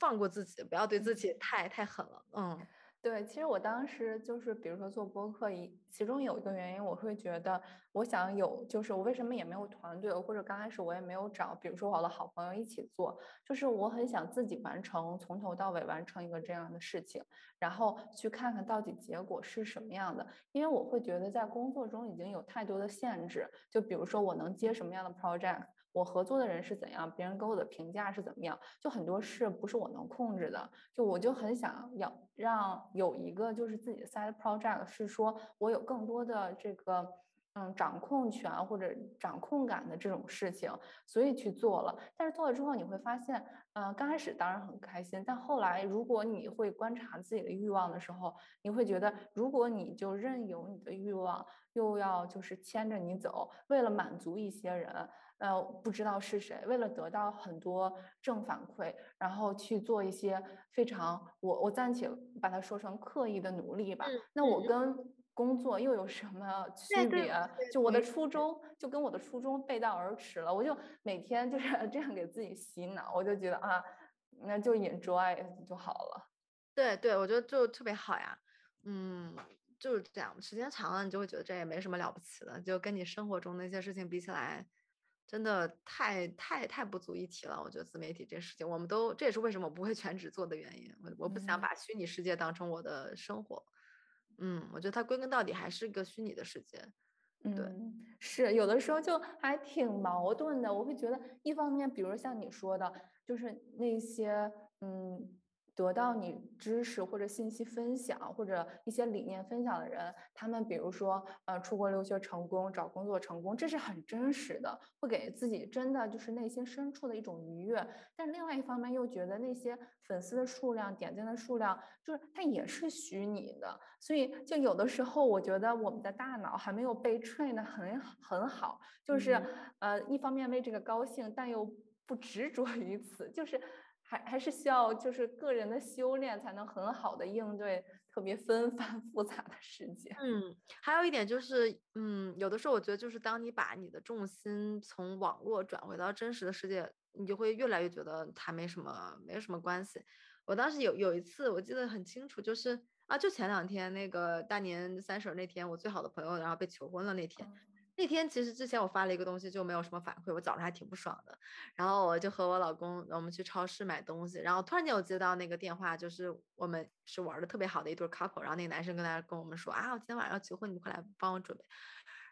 放过自己，不要对自己太太狠了，嗯。对，其实我当时就是，比如说做播客，一其中有一个原因，我会觉得我想有，就是我为什么也没有团队，或者刚开始我也没有找，比如说我的好朋友一起做，就是我很想自己完成，从头到尾完成一个这样的事情，然后去看看到底结果是什么样的。因为我会觉得在工作中已经有太多的限制，就比如说我能接什么样的 project。我合作的人是怎样，别人给我的评价是怎么样，就很多事不是我能控制的。就我就很想要让有一个就是自己的 side project，是说我有更多的这个。嗯，掌控权或者掌控感的这种事情，所以去做了。但是做了之后，你会发现，嗯，刚开始当然很开心，但后来如果你会观察自己的欲望的时候，你会觉得，如果你就任由你的欲望又要就是牵着你走，为了满足一些人，呃，不知道是谁，为了得到很多正反馈，然后去做一些非常我我暂且把它说成刻意的努力吧。那我跟。工作又有什么区别？就我的初衷就跟我的初衷背道而驰了。我就每天就是 这样给自己洗脑，我就觉得啊，那就 enjoy 就好了。对对，我觉得就特别好呀。嗯，就是这样。时间长了，你就会觉得这也没什么了不起的，就跟你生活中那些事情比起来，真的太太太不足一提了。我觉得自媒体这事情，我们都这也是为什么我不会全职做的原因。我我不想把虚拟世界当成我的生活。嗯，我觉得它归根到底还是个虚拟的世界。对，是有的时候就还挺矛盾的。我会觉得，一方面，比如像你说的，就是那些嗯。得到你知识或者信息分享或者一些理念分享的人，他们比如说呃出国留学成功、找工作成功，这是很真实的，会给自己真的就是内心深处的一种愉悦。但另外一方面又觉得那些粉丝的数量、点赞的数量，就是它也是虚拟的。所以就有的时候，我觉得我们的大脑还没有被 train 的很很好，就是呃一方面为这个高兴，但又不执着于此，就是。还还是需要就是个人的修炼，才能很好的应对特别纷繁 复杂的世界。嗯，还有一点就是，嗯，有的时候我觉得就是当你把你的重心从网络转回到真实的世界，你就会越来越觉得它没什么，没有什么关系。我当时有有一次我记得很清楚，就是啊，就前两天那个大年三十那天，我最好的朋友然后被求婚了那天。那天其实之前我发了一个东西就没有什么反馈，我早上还挺不爽的。然后我就和我老公，我们去超市买东西，然后突然间我接到那个电话，就是我们是玩的特别好的一对 couple，然后那个男生跟他跟我们说啊，我今天晚上要结婚，你们快来帮我准备。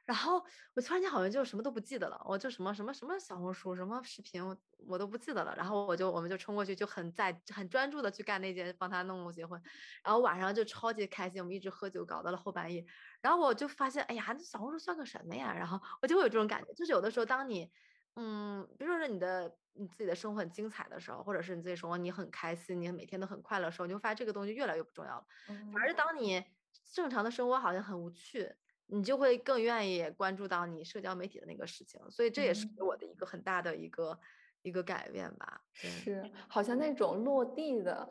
然后我突然间好像就什么都不记得了，我就什么什么什么小红书什么视频我我都不记得了。然后我就我们就冲过去就很在很专注的去干那件帮他弄结婚，然后晚上就超级开心，我们一直喝酒搞到了后半夜。然后我就发现，哎呀，这小红书算个什么呀？然后我就会有这种感觉，就是有的时候当你嗯，比如说你的你自己的生活很精彩的时候，或者是你自己生活你很开心，你每天都很快乐的时候，你就发现这个东西越来越不重要了。反而当你正常的生活好像很无趣。你就会更愿意关注到你社交媒体的那个事情，所以这也是给我的一个很大的一个一个改变吧。是，好像那种落地的，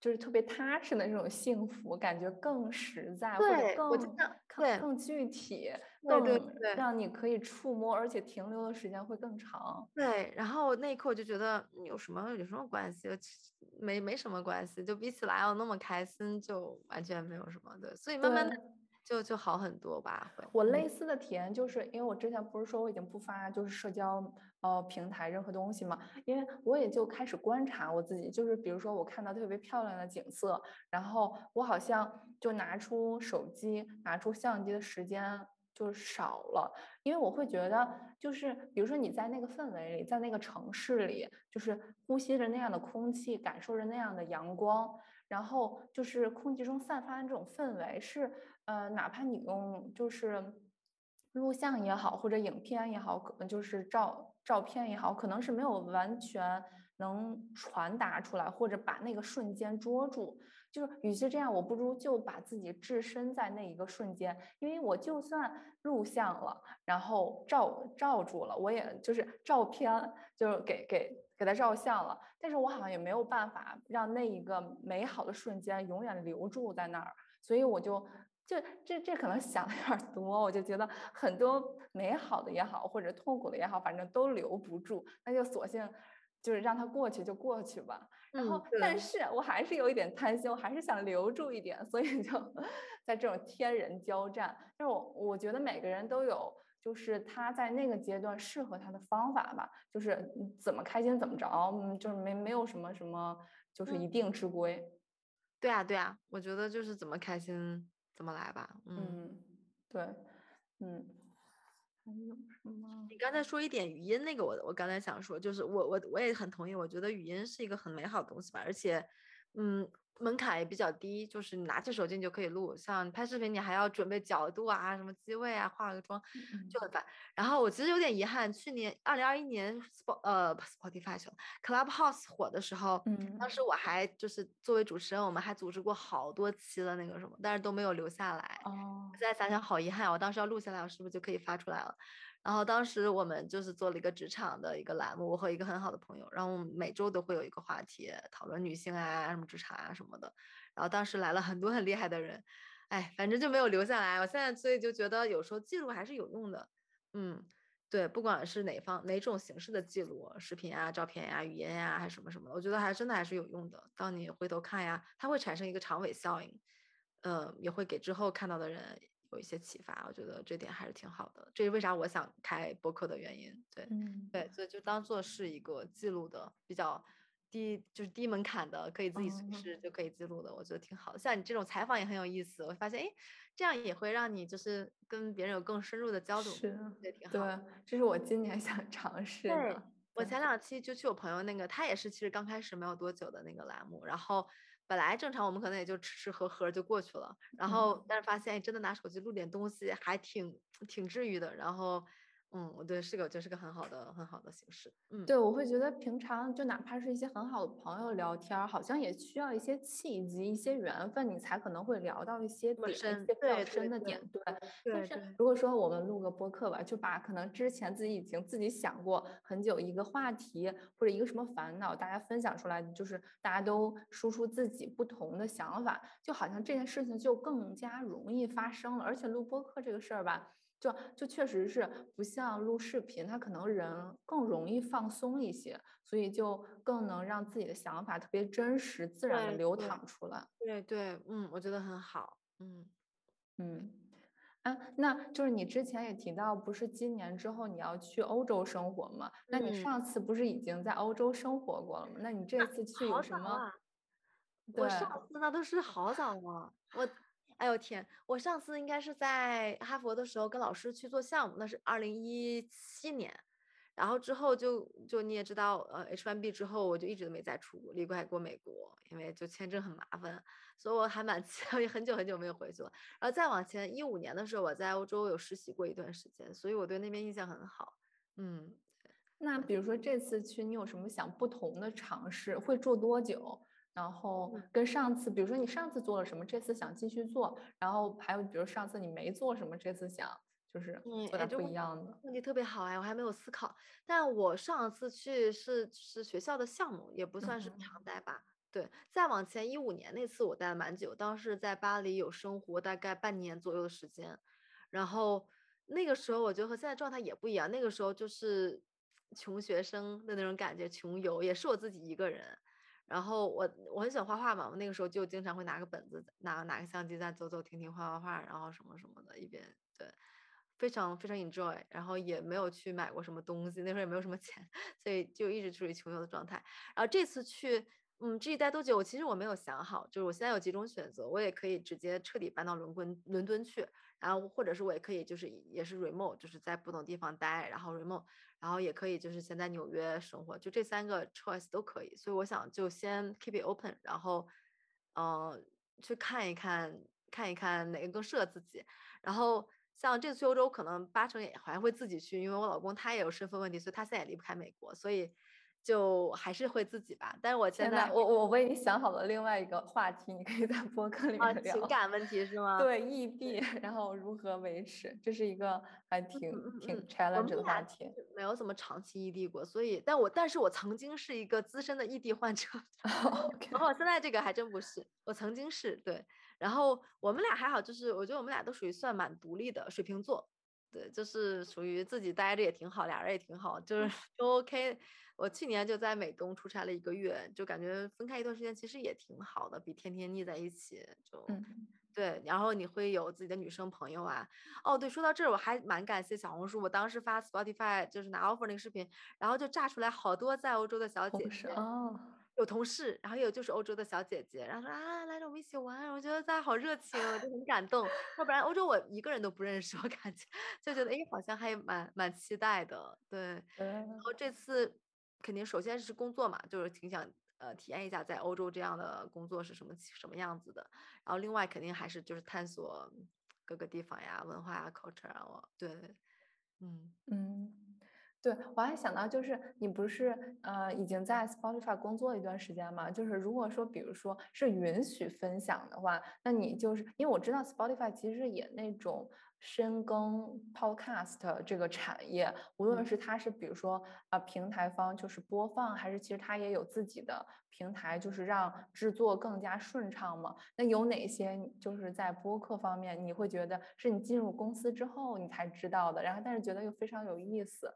就是特别踏实的那种幸福，感觉更实在，或者更更更具体，更让你可以触摸，而且停留的时间会更长。对，然后那一刻我就觉得有什么有什么关系？没没什么关系，就比起来要那么开心，就完全没有什么。对，所以慢慢的。就就好很多吧。我类似的体验就是，因为我之前不是说我已经不发就是社交呃平台任何东西嘛，因为我也就开始观察我自己，就是比如说我看到特别漂亮的景色，然后我好像就拿出手机、拿出相机的时间就少了，因为我会觉得就是比如说你在那个氛围里，在那个城市里，就是呼吸着那样的空气，感受着那样的阳光。然后就是空气中散发的这种氛围是，呃，哪怕你用就是录像也好，或者影片也好，可能就是照照片也好，可能是没有完全能传达出来，或者把那个瞬间捉住。就是与其这样，我不如就把自己置身在那一个瞬间，因为我就算录像了，然后照照住了，我也就是照片，就是给给。给他照相了，但是我好像也没有办法让那一个美好的瞬间永远留住在那儿，所以我就就这这可能想的有点多，我就觉得很多美好的也好，或者痛苦的也好，反正都留不住，那就索性就是让它过去就过去吧。然后，但是我还是有一点贪心，我还是想留住一点，所以就 在这种天人交战。但是我我觉得每个人都有。就是他在那个阶段适合他的方法吧，就是怎么开心怎么着，嗯，就是没没有什么什么，就是一定之规。对啊，对啊，我觉得就是怎么开心怎么来吧。嗯，对，嗯，还有什么？你刚才说一点语音那个，我我刚才想说，就是我我我也很同意，我觉得语音是一个很美好的东西吧，而且，嗯。门槛也比较低，就是你拿起手机你就可以录。像拍视频，你还要准备角度啊，什么机位啊，化个妆就很烦。然后我其实有点遗憾，去年二零二一年 Spot 呃 Spotify Clubhouse 火的时候，嗯，当时我还就是作为主持人，我们还组织过好多期的那个什么，但是都没有留下来。哦，现在想想好遗憾，我当时要录下来，我是不是就可以发出来了？然后当时我们就是做了一个职场的一个栏目，我和一个很好的朋友，然后我们每周都会有一个话题讨论女性啊，什么职场啊什么的。然后当时来了很多很厉害的人，哎，反正就没有留下来。我现在所以就觉得有时候记录还是有用的，嗯，对，不管是哪方哪种形式的记录，视频啊、照片呀、语音呀，还是什么什么，我觉得还真的还是有用的。当你回头看呀，它会产生一个长尾效应，嗯，也会给之后看到的人。有一些启发，我觉得这点还是挺好的。这是为啥我想开播客的原因。对，嗯，对，所以就当做是一个记录的，比较低，就是低门槛的，可以自己随时就可以记录的，我觉得挺好的。像你这种采访也很有意思，我发现，哎，这样也会让你就是跟别人有更深入的交流，是，也挺好。对，这是我今年想尝试的。我前两期就去我朋友那个，他也是其实刚开始没有多久的那个栏目，然后。本来正常我们可能也就吃吃喝喝就过去了，然后但是发现真的拿手机录点东西还挺挺治愈的，然后。嗯，我对是个，就是个很好的、很好的形式。嗯，对，我会觉得平常就哪怕是一些很好的朋友聊天，好像也需要一些契机、一些缘分，你才可能会聊到一些点、一些比较深的点。对，但是如果说我们录个播客吧，就把可能之前自己已经自己想过很久一个话题或者一个什么烦恼，大家分享出来，就是大家都输出自己不同的想法，就好像这件事情就更加容易发生了。而且录播客这个事儿吧。就就确实是不像录视频，他可能人更容易放松一些，所以就更能让自己的想法特别真实、自然的流淌出来。对对，嗯，我觉得很好。嗯嗯，啊，那就是你之前也提到，不是今年之后你要去欧洲生活吗？那你上次不是已经在欧洲生活过了吗？那你这次去有什么？我上次那都是好早了，我。哎呦天！我上次应该是在哈佛的时候跟老师去做项目，那是二零一七年。然后之后就就你也知道，呃，H1B 之后我就一直都没再出离开过美国，因为就签证很麻烦，所以我还蛮 也很久很久没有回去了。然后再往前一五年的时候，我在欧洲有实习过一段时间，所以我对那边印象很好。嗯，那比如说这次去，你有什么想不同的尝试？会住多久？然后跟上次，比如说你上次做了什么，这次想继续做，然后还有比如上次你没做什么，这次想就是做点不一样的。问题特别好哎，我还没有思考。但我上次去是是学校的项目，也不算是常待吧。对，再往前一五年那次我待了蛮久，当时在巴黎有生活大概半年左右的时间。然后那个时候我觉得和现在状态也不一样，那个时候就是穷学生的那种感觉，穷游也是我自己一个人。然后我我很喜欢画画嘛，我那个时候就经常会拿个本子，拿拿个相机在走走停停画画画，然后什么什么的，一边对，非常非常 enjoy，然后也没有去买过什么东西，那时候也没有什么钱，所以就一直处于穷游的状态。然后这次去，嗯，至于待多久，我其实我没有想好，就是我现在有几种选择，我也可以直接彻底搬到伦敦伦敦去，然后或者是我也可以就是也是 remote，就是在不同地方待，然后 remote。然后也可以，就是先在纽约生活，就这三个 choice 都可以。所以我想就先 keep it open，然后，嗯，去看一看，看一看哪个更适合自己。然后像这次去欧洲，可能八成也还会自己去，因为我老公他也有身份问题，所以他现在也离不开美国，所以。就还是会自己吧，但是我现在我我为你想好了另外一个话题，你可以在播客里面聊。情感问题是吗？对，异地，然后如何维持，这是一个还挺挺 challenge 的话题。没有怎么长期异地过，所以，但我但是我曾经是一个资深的异地患者，然后现在这个还真不是，我曾经是对，然后我们俩还好，就是我觉得我们俩都属于算蛮独立的水瓶座，对，就是属于自己待着也挺好，俩人也挺好，就是都 OK。我去年就在美东出差了一个月，就感觉分开一段时间其实也挺好的，比天天腻在一起就，对。然后你会有自己的女生朋友啊。哦，对，说到这儿我还蛮感谢小红书，我当时发 Spotify 就是拿 offer 那个视频，然后就炸出来好多在欧洲的小姐姐，哦，有同事，然后也有就是欧洲的小姐姐，然后说啊，来了我们一起玩，我觉得大家好热情，我就很感动。要不然欧洲我一个人都不认识，我感觉就觉得哎，好像还蛮蛮期待的。对，然后这次肯定首先是工作嘛，就是挺想呃体验一下在欧洲这样的工作是什么什么样子的。然后另外肯定还是就是探索各个地方呀、文化呀、culture 啊，我对，嗯嗯。对，我还想到，就是你不是呃已经在 Spotify 工作一段时间嘛？就是如果说，比如说是允许分享的话，那你就是因为我知道 Spotify 其实也那种深耕 Podcast 这个产业，无论是它是比如说啊平台方就是播放，还是其实它也有自己的平台，就是让制作更加顺畅嘛。那有哪些就是在播客方面，你会觉得是你进入公司之后你才知道的，然后但是觉得又非常有意思？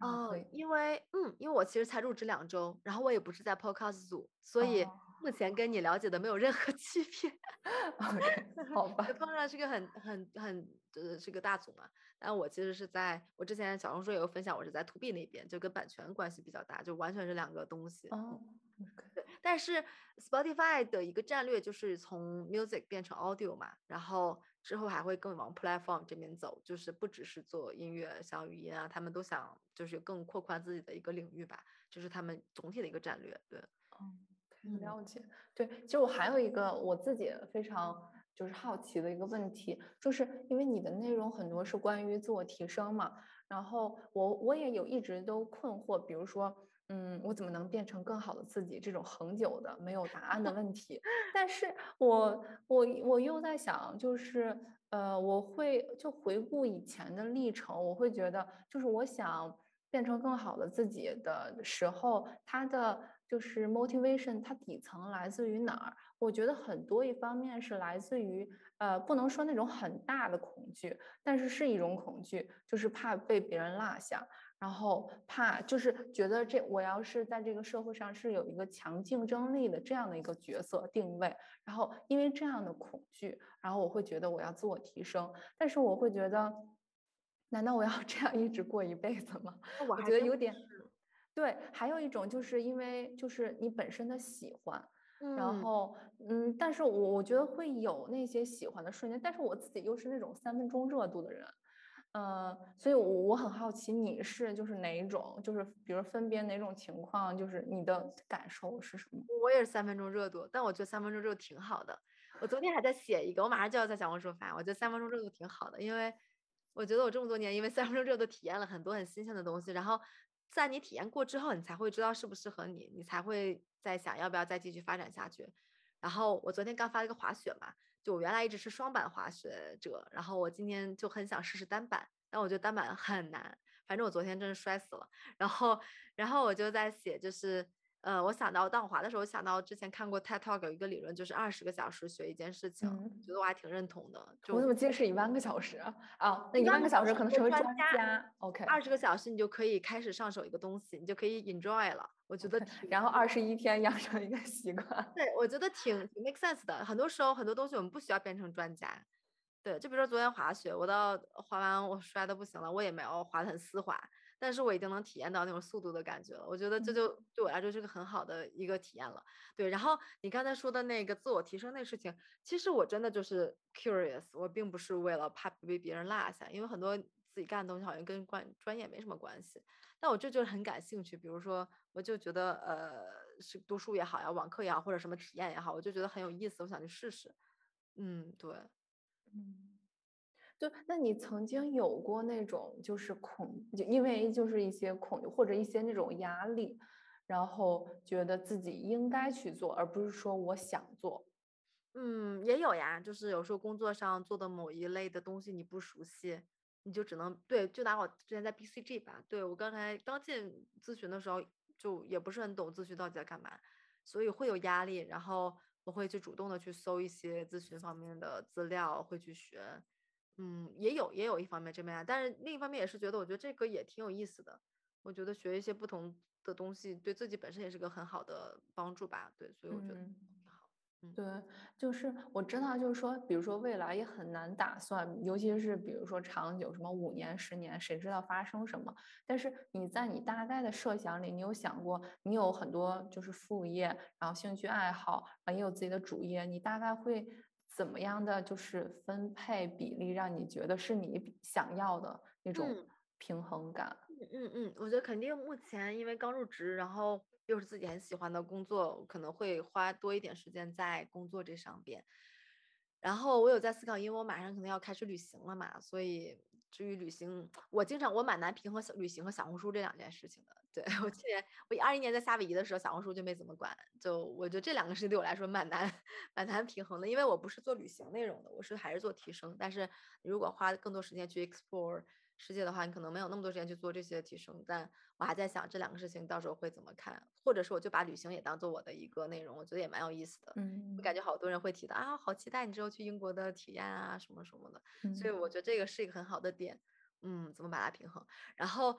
哦，因为嗯，因为我其实才入职两周，然后我也不是在 Podcast 组，所以目前跟你了解的没有任何 区别。好吧，碰上是个很很很呃是个大组嘛，但我其实是在我之前小红书也有分享，我是在 To B 那边，就跟版权关系比较大，就完全是两个东西。哦，对，但是 Spotify 的一个战略就是从 Music 变成 Audio 嘛，然后。之后还会更往 platform 这边走，就是不只是做音乐、像语音啊，他们都想就是更扩宽自己的一个领域吧，这是他们总体的一个战略。对，嗯，了解。对，其实我还有一个我自己非常就是好奇的一个问题，就是因为你的内容很多是关于自我提升嘛，然后我我也有一直都困惑，比如说。嗯，我怎么能变成更好的自己？这种恒久的没有答案的问题，但是我我我又在想，就是呃，我会就回顾以前的历程，我会觉得，就是我想变成更好的自己的时候，它的就是 motivation，它底层来自于哪儿？我觉得很多一方面是来自于呃，不能说那种很大的恐惧，但是是一种恐惧，就是怕被别人落下。然后怕就是觉得这我要是在这个社会上是有一个强竞争力的这样的一个角色定位，然后因为这样的恐惧，然后我会觉得我要自我提升，但是我会觉得，难道我要 这样一直过一辈子吗？我觉得有点对。还有一种就是因为就是你本身的喜欢，然后嗯，但是我我觉得会有那些喜欢的瞬间，但是我自己又是那种三分钟热度的人。呃，所以，我我很好奇，你是就是哪一种，就是比如分别哪种情况，就是你的感受是什么？我也是三分钟热度，但我觉得三分钟热度挺好的。我昨天还在写一个，我马上就要在小红书发。我觉得三分钟热度挺好的，因为我觉得我这么多年，因为三分钟热度体验了很多很新鲜的东西，然后在你体验过之后，你才会知道适不适合你，你才会在想要不要再继续发展下去。然后我昨天刚发了一个滑雪嘛。就我原来一直是双板滑雪者，然后我今天就很想试试单板，但我觉得单板很难，反正我昨天真的摔死了。然后，然后我就在写，就是。呃，我想到当我滑的时候，我想到之前看过 TED Talk 有一个理论，就是二十个小时学一件事情，觉得我还挺认同的。我怎么记得是一万个小时啊？啊，那一万个小时可能成为专家。OK，二十个小时你就可以开始上手一个东西，你就可以 enjoy 了。我觉得，然后二十一天养成一个习惯。对，我觉得挺挺 make sense 的。很多时候很多东西我们不需要变成专家。对，就比如说昨天滑雪，我到滑完我摔的不行了，我也没有滑的很丝滑。但是我已经能体验到那种速度的感觉了，我觉得这就对我来说是个很好的一个体验了。对，然后你刚才说的那个自我提升那事情，其实我真的就是 curious，我并不是为了怕被别人落下，因为很多自己干的东西好像跟关专业没什么关系。但我这就是很感兴趣，比如说我就觉得呃是读书也好呀，网课也好，或者什么体验也好，我就觉得很有意思，我想去试试。嗯，对，嗯。就那你曾经有过那种就是恐，就因为就是一些恐或者一些那种压力，然后觉得自己应该去做，而不是说我想做。嗯，也有呀，就是有时候工作上做的某一类的东西你不熟悉，你就只能对，就拿我之前在 BCG 吧，对我刚才刚进咨询的时候就也不是很懂咨询到底在干嘛，所以会有压力，然后我会去主动的去搜一些咨询方面的资料，会去学。嗯，也有也有一方面这面，但是另一方面也是觉得，我觉得这个也挺有意思的。我觉得学一些不同的东西，对自己本身也是个很好的帮助吧。对，所以我觉得挺好。对，就是我知道，就是说，比如说未来也很难打算，尤其是比如说长久，什么五年、十年，谁知道发生什么？但是你在你大概的设想里，你有想过，你有很多就是副业，然后兴趣爱好，啊，也有自己的主业，你大概会怎么样的就是分配比例，让你觉得是你想要的那种平衡感？嗯嗯嗯，我觉得肯定目前因为刚入职，然后。又是自己很喜欢的工作，可能会花多一点时间在工作这上边。然后我有在思考，因为我马上可能要开始旅行了嘛，所以至于旅行，我经常我蛮难平衡旅行和小红书这两件事情的。对 我去年我二一年在夏威夷的时候，小红书就没怎么管，就我觉得这两个事情对我来说蛮难蛮难平衡的，因为我不是做旅行内容的，我是还是做提升。但是如果花更多时间去 explore。世界的话，你可能没有那么多时间去做这些提升，但我还在想这两个事情到时候会怎么看，或者是我就把旅行也当做我的一个内容，我觉得也蛮有意思的。嗯，我感觉好多人会提到啊，好期待你之后去英国的体验啊，什么什么的。所以我觉得这个是一个很好的点。嗯，怎么把它平衡？然后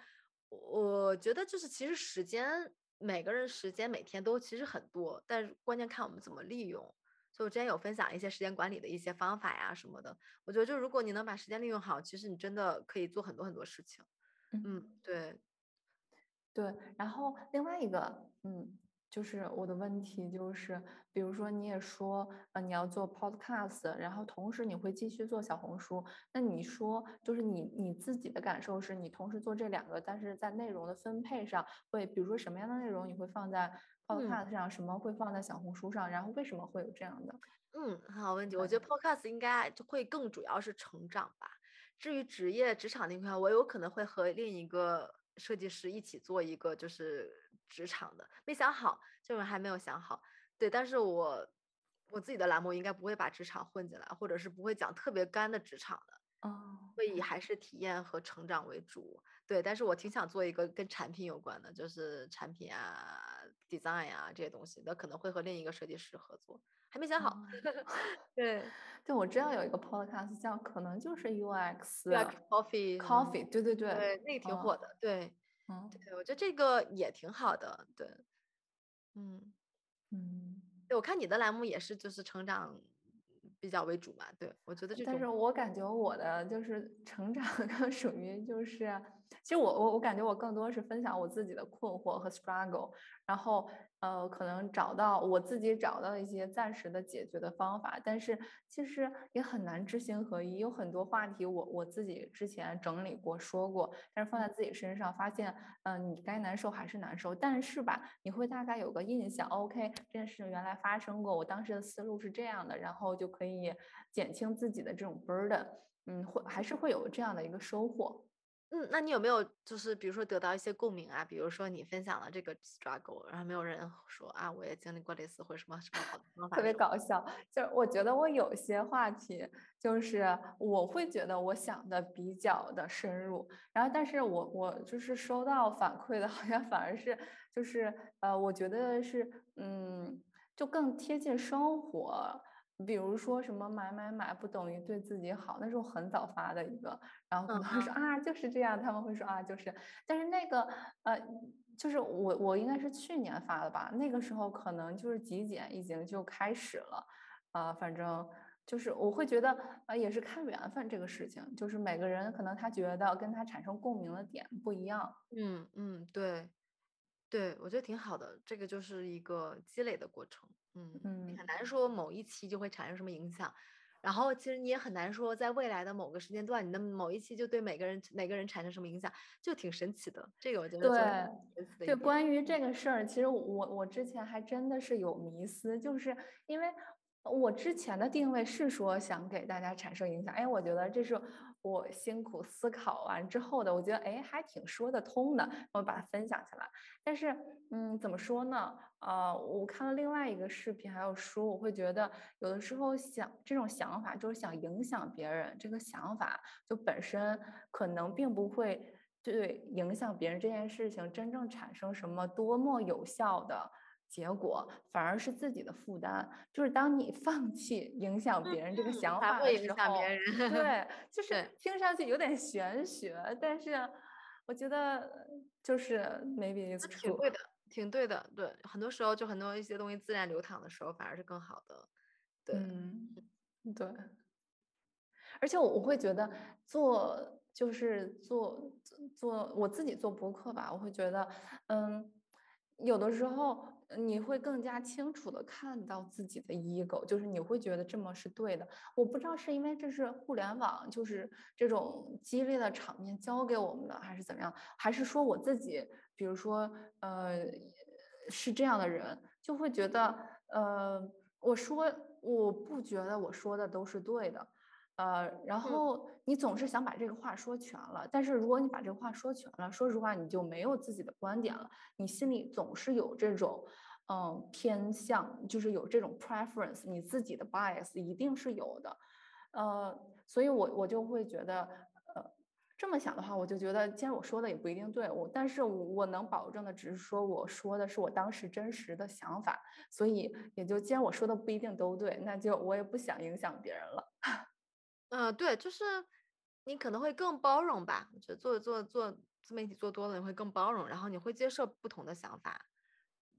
我觉得就是其实时间，每个人时间每天都其实很多，但是关键看我们怎么利用。所以我之前有分享一些时间管理的一些方法呀什么的，我觉得就如果你能把时间利用好，其实你真的可以做很多很多事情。嗯，对，对。然后另外一个，嗯，就是我的问题就是，比如说你也说，呃，你要做 podcast，然后同时你会继续做小红书，那你说就是你你自己的感受是你同时做这两个，但是在内容的分配上会，比如说什么样的内容你会放在？Podcast 上什么会放在小红书上？然后为什么会有这样的？嗯，很好问题。我觉得 Podcast 应该就会更主要是成长吧。至于职业职场那块，我有可能会和另一个设计师一起做一个就是职场的，没想好，就是还没有想好。对，但是我我自己的栏目应该不会把职场混进来，或者是不会讲特别干的职场的。哦，会以还是体验和成长为主。对，但是我挺想做一个跟产品有关的，就是产品啊。design 啊这些东西，那可能会和另一个设计师合作，还没想好。对，对，我知道有一个 podcast 叫可能就是 UX Coffee Coffee，对对对，对，那个挺火的。对，嗯，对，我觉得这个也挺好的。对，嗯嗯，对我看你的栏目也是就是成长比较为主嘛。对我觉得这，但是我感觉我的就是成长更 属于就是。其实我我我感觉我更多是分享我自己的困惑和 struggle，然后呃可能找到我自己找到一些暂时的解决的方法，但是其实也很难知行合一。有很多话题我我自己之前整理过说过，但是放在自己身上发现，嗯你该难受还是难受，但是吧你会大概有个印象，OK 这件事情原来发生过，我当时的思路是这样的，然后就可以减轻自己的这种 burden，嗯会还是会有这样的一个收获。嗯，那你有没有就是比如说得到一些共鸣啊？比如说你分享了这个 struggle，然后没有人说啊，我也经历过类似或者什么什么好的方法？特别搞笑，就是我觉得我有些话题，就是我会觉得我想的比较的深入，然后但是我我就是收到反馈的，好像反而是就是呃，我觉得是嗯，就更贴近生活。比如说什么买买买不等于对自己好，那是我很早发的一个，然后可能会说啊就是这样，他们会说啊就是，但是那个呃就是我我应该是去年发的吧，那个时候可能就是极简已经就开始了，啊反正就是我会觉得啊也是看缘分这个事情，就是每个人可能他觉得跟他产生共鸣的点不一样，嗯嗯对，对我觉得挺好的，这个就是一个积累的过程。嗯嗯，很难说某一期就会产生什么影响，然后其实你也很难说在未来的某个时间段，你的某一期就对每个人每个人产生什么影响，就挺神奇的。这个我觉得对，对，关于这个事儿，其实我我之前还真的是有迷思，就是因为我之前的定位是说想给大家产生影响，哎，我觉得这是。我辛苦思考完之后的，我觉得哎还挺说得通的，我把它分享下来。但是，嗯，怎么说呢？呃，我看了另外一个视频还有书，我会觉得有的时候想这种想法就是想影响别人，这个想法就本身可能并不会对影响别人这件事情真正产生什么多么有效的。结果反而是自己的负担，就是当你 放弃影响别人这个想法的时候，对，就是听上去有点玄学，但是我觉得就是 maybe it's true，挺对的。挺对的，对，很多时候就很多一些东西自然流淌的时候，反而是更好的。对，嗯，对。而且我我会觉得做就是做做我自己做博客吧，我会觉得，嗯，有的时候你会更加清楚的看到自己的 ego，就是你会觉得这么是对的。我不知道是因为这是互联网，就是这种激烈的场面教给我们的，还是怎么样，还是说我自己，比如说，呃，是这样的人，就会觉得，呃，我说我不觉得我说的都是对的。呃，然后你总是想把这个话说全了，但是如果你把这个话说全了，说实话你就没有自己的观点了，你心里总是有这种嗯偏向，就是有这种 preference，你自己的 bias 一定是有的，呃，所以我我就会觉得，呃，这么想的话，我就觉得既然我说的也不一定对，我但是我能保证的只是说我说的是我当时真实的想法，所以也就既然我说的不一定都对，那就我也不想影响别人了。嗯，对，就是你可能会更包容吧。我觉得做做做自媒体做多了，你会更包容，然后你会接受不同的想法。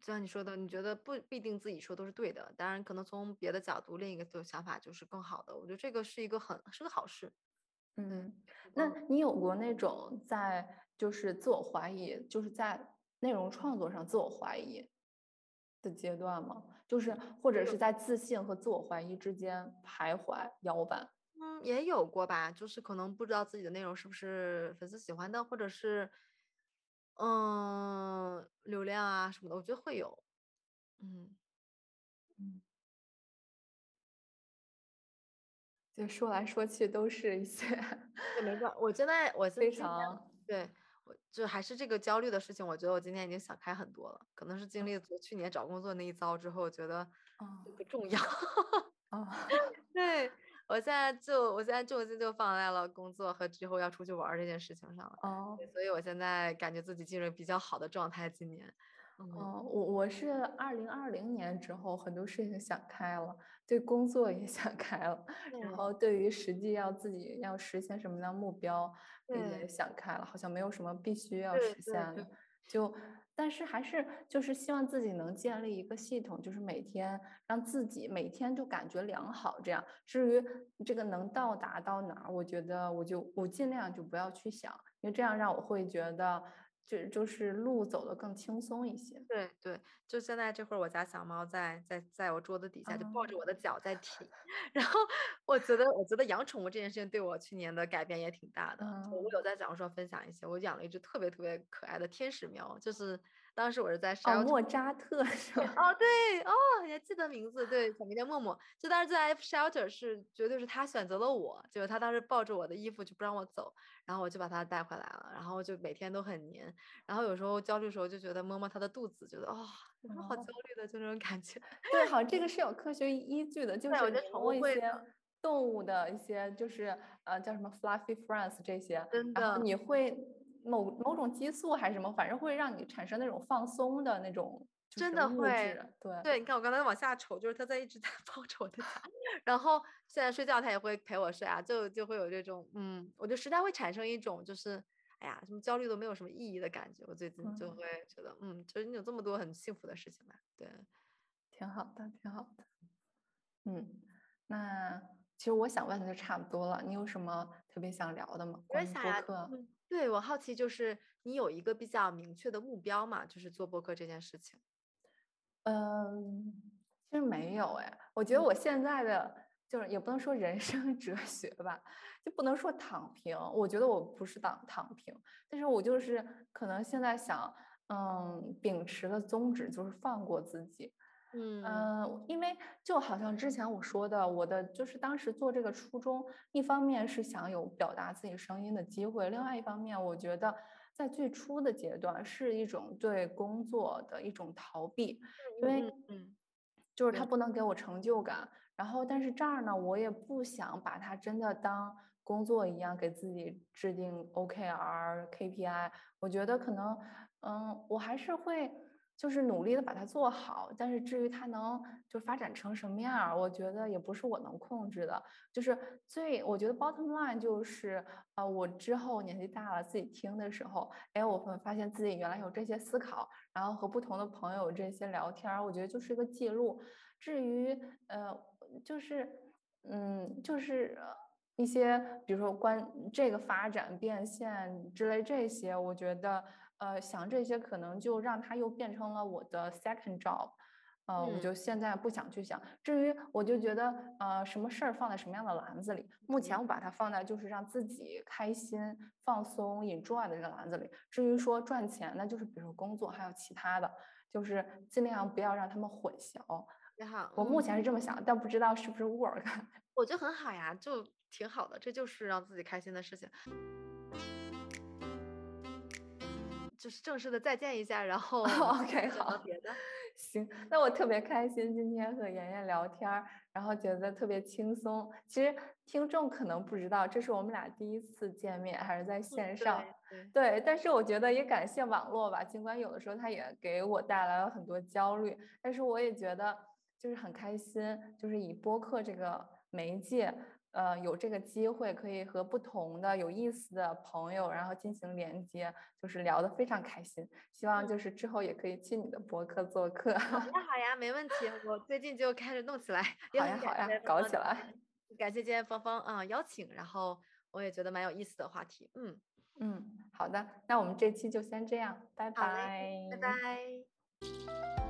就像你说的，你觉得不必定自己说都是对的，当然可能从别的角度，另一个的想法就是更好的。我觉得这个是一个很是个好事。嗯，那你有过那种在就是自我怀疑，就是在内容创作上自我怀疑的阶段吗？就是或者是在自信和自我怀疑之间徘徊摇摆？嗯，也有过吧，就是可能不知道自己的内容是不是粉丝喜欢的，或者是，嗯，流量啊什么的，我觉得会有，嗯。嗯，就说来说去都是一些，对，没错，我现在我非常对我就还是这个焦虑的事情，我觉得我今天已经想开很多了，可能是经历。从去年找工作那一遭之后，我觉得不重要，啊，对。我现在就，我现在重心就放在了工作和之后要出去玩这件事情上了。哦，所以我现在感觉自己进入比较好的状态。今年，哦，我我是二零二零年之后很多事情想开了，对工作也 想开了，然后对于实际要自己要实现什么样的目标也想开了，好像没有什么必须要实现的，就。但是还是就是希望自己能建立一个系统，就是每天让自己每天就感觉良好。这样，至于这个能到达到哪儿，我觉得我就我尽量就不要去想，因为这样让我会觉得。就就是路走得更轻松一些。对对，就现在这会儿，我家小猫在在在我桌子底下就抱着我的脚在踢，然后我觉得我觉得养宠物这件事情对我去年的改变也挺大的。我有在小红书分享一些，我养了一只特别特别可爱的天使喵，就是。当时我是在哦，莫扎特是吧？哦，对，哦，你还记得名字？对，小名叫默默。就当时在 F shelter 是绝对是他选择了我，就是他当时抱着我的衣服就不让我走，然后我就把他带回来了，然后就每天都很黏。然后有时候焦虑的时候就觉得摸摸他的肚子，觉得哦，么好焦虑的？就那种感觉。对，好，这个是有科学依据的，就是摸一些动物的一些，就是呃叫什么 fluffy friends 这些，真的，你会。某某种激素还是什么，反正会让你产生那种放松的那种，真的会，对对。你看我刚才往下瞅，就是他在一直在抱着我的脚，然后现在睡觉他也会陪我睡啊，就就会有这种，嗯，我就实在会产生一种就是，哎呀，什么焦虑都没有什么意义的感觉。我最近就会觉得，嗯，就是你有这么多很幸福的事情吧，对，挺好的，挺好的。嗯，那其实我想问的就差不多了，你有什么特别想聊的吗？关于播客。对我好奇，就是你有一个比较明确的目标嘛？就是做播客这件事情。嗯，其实没有哎。我觉得我现在的就是也不能说人生哲学吧，就不能说躺平。我觉得我不是躺躺平，但是我就是可能现在想，嗯，秉持的宗旨就是放过自己。嗯因为就好像之前我说的，我的就是当时做这个初衷，一方面是想有表达自己声音的机会，另外一方面，我觉得在最初的阶段是一种对工作的一种逃避，因为嗯，就是它不能给我成就感。然后，但是这儿呢，我也不想把它真的当工作一样给自己制定 OKR、KPI。我觉得可能，嗯，我还是会。就是努力的把它做好，但是至于它能就发展成什么样儿，我觉得也不是我能控制的。就是最我觉得 bottom line 就是，呃，我之后年纪大了自己听的时候，哎，我会发现自己原来有这些思考，然后和不同的朋友这些聊天儿，我觉得就是一个记录。至于呃，就是嗯，就是一些比如说关这个发展变现之类这些，我觉得。呃，想这些可能就让它又变成了我的 second job，呃，我就现在不想去想。至于我就觉得，呃，什么事儿放在什么样的篮子里，目前我把它放在就是让自己开心、放松、enjoy 的这个篮子里。至于说赚钱，那就是比如说工作还有其他的，就是尽量不要让他们混淆。你好，我目前是这么想，但不知道是不是 work。我觉得很好呀，就挺好的，这就是让自己开心的事情。就是正式的再见一下，然 后 OK 好，别的行，那我特别开心今天和妍妍聊天儿，然后觉得特别轻松。其实听众可能不知道，这是我们俩第一次见面，还是在线上。对，但是我觉得也感谢网络吧，尽管有的时候它也给我带来了很多焦虑，但是我也觉得就是很开心，就是以播客这个媒介。呃，有这个机会可以和不同的有意思的朋友，然后进行连接，就是聊得非常开心。希望就是之后也可以去你的博客做客。好呀，好呀，没问题。我最近就开始弄起来。好呀，好呀，搞起来。感谢今天芳芳啊邀请，然后我也觉得蛮有意思的话题。嗯嗯，好的，那我们这期就先这样，拜拜，拜拜。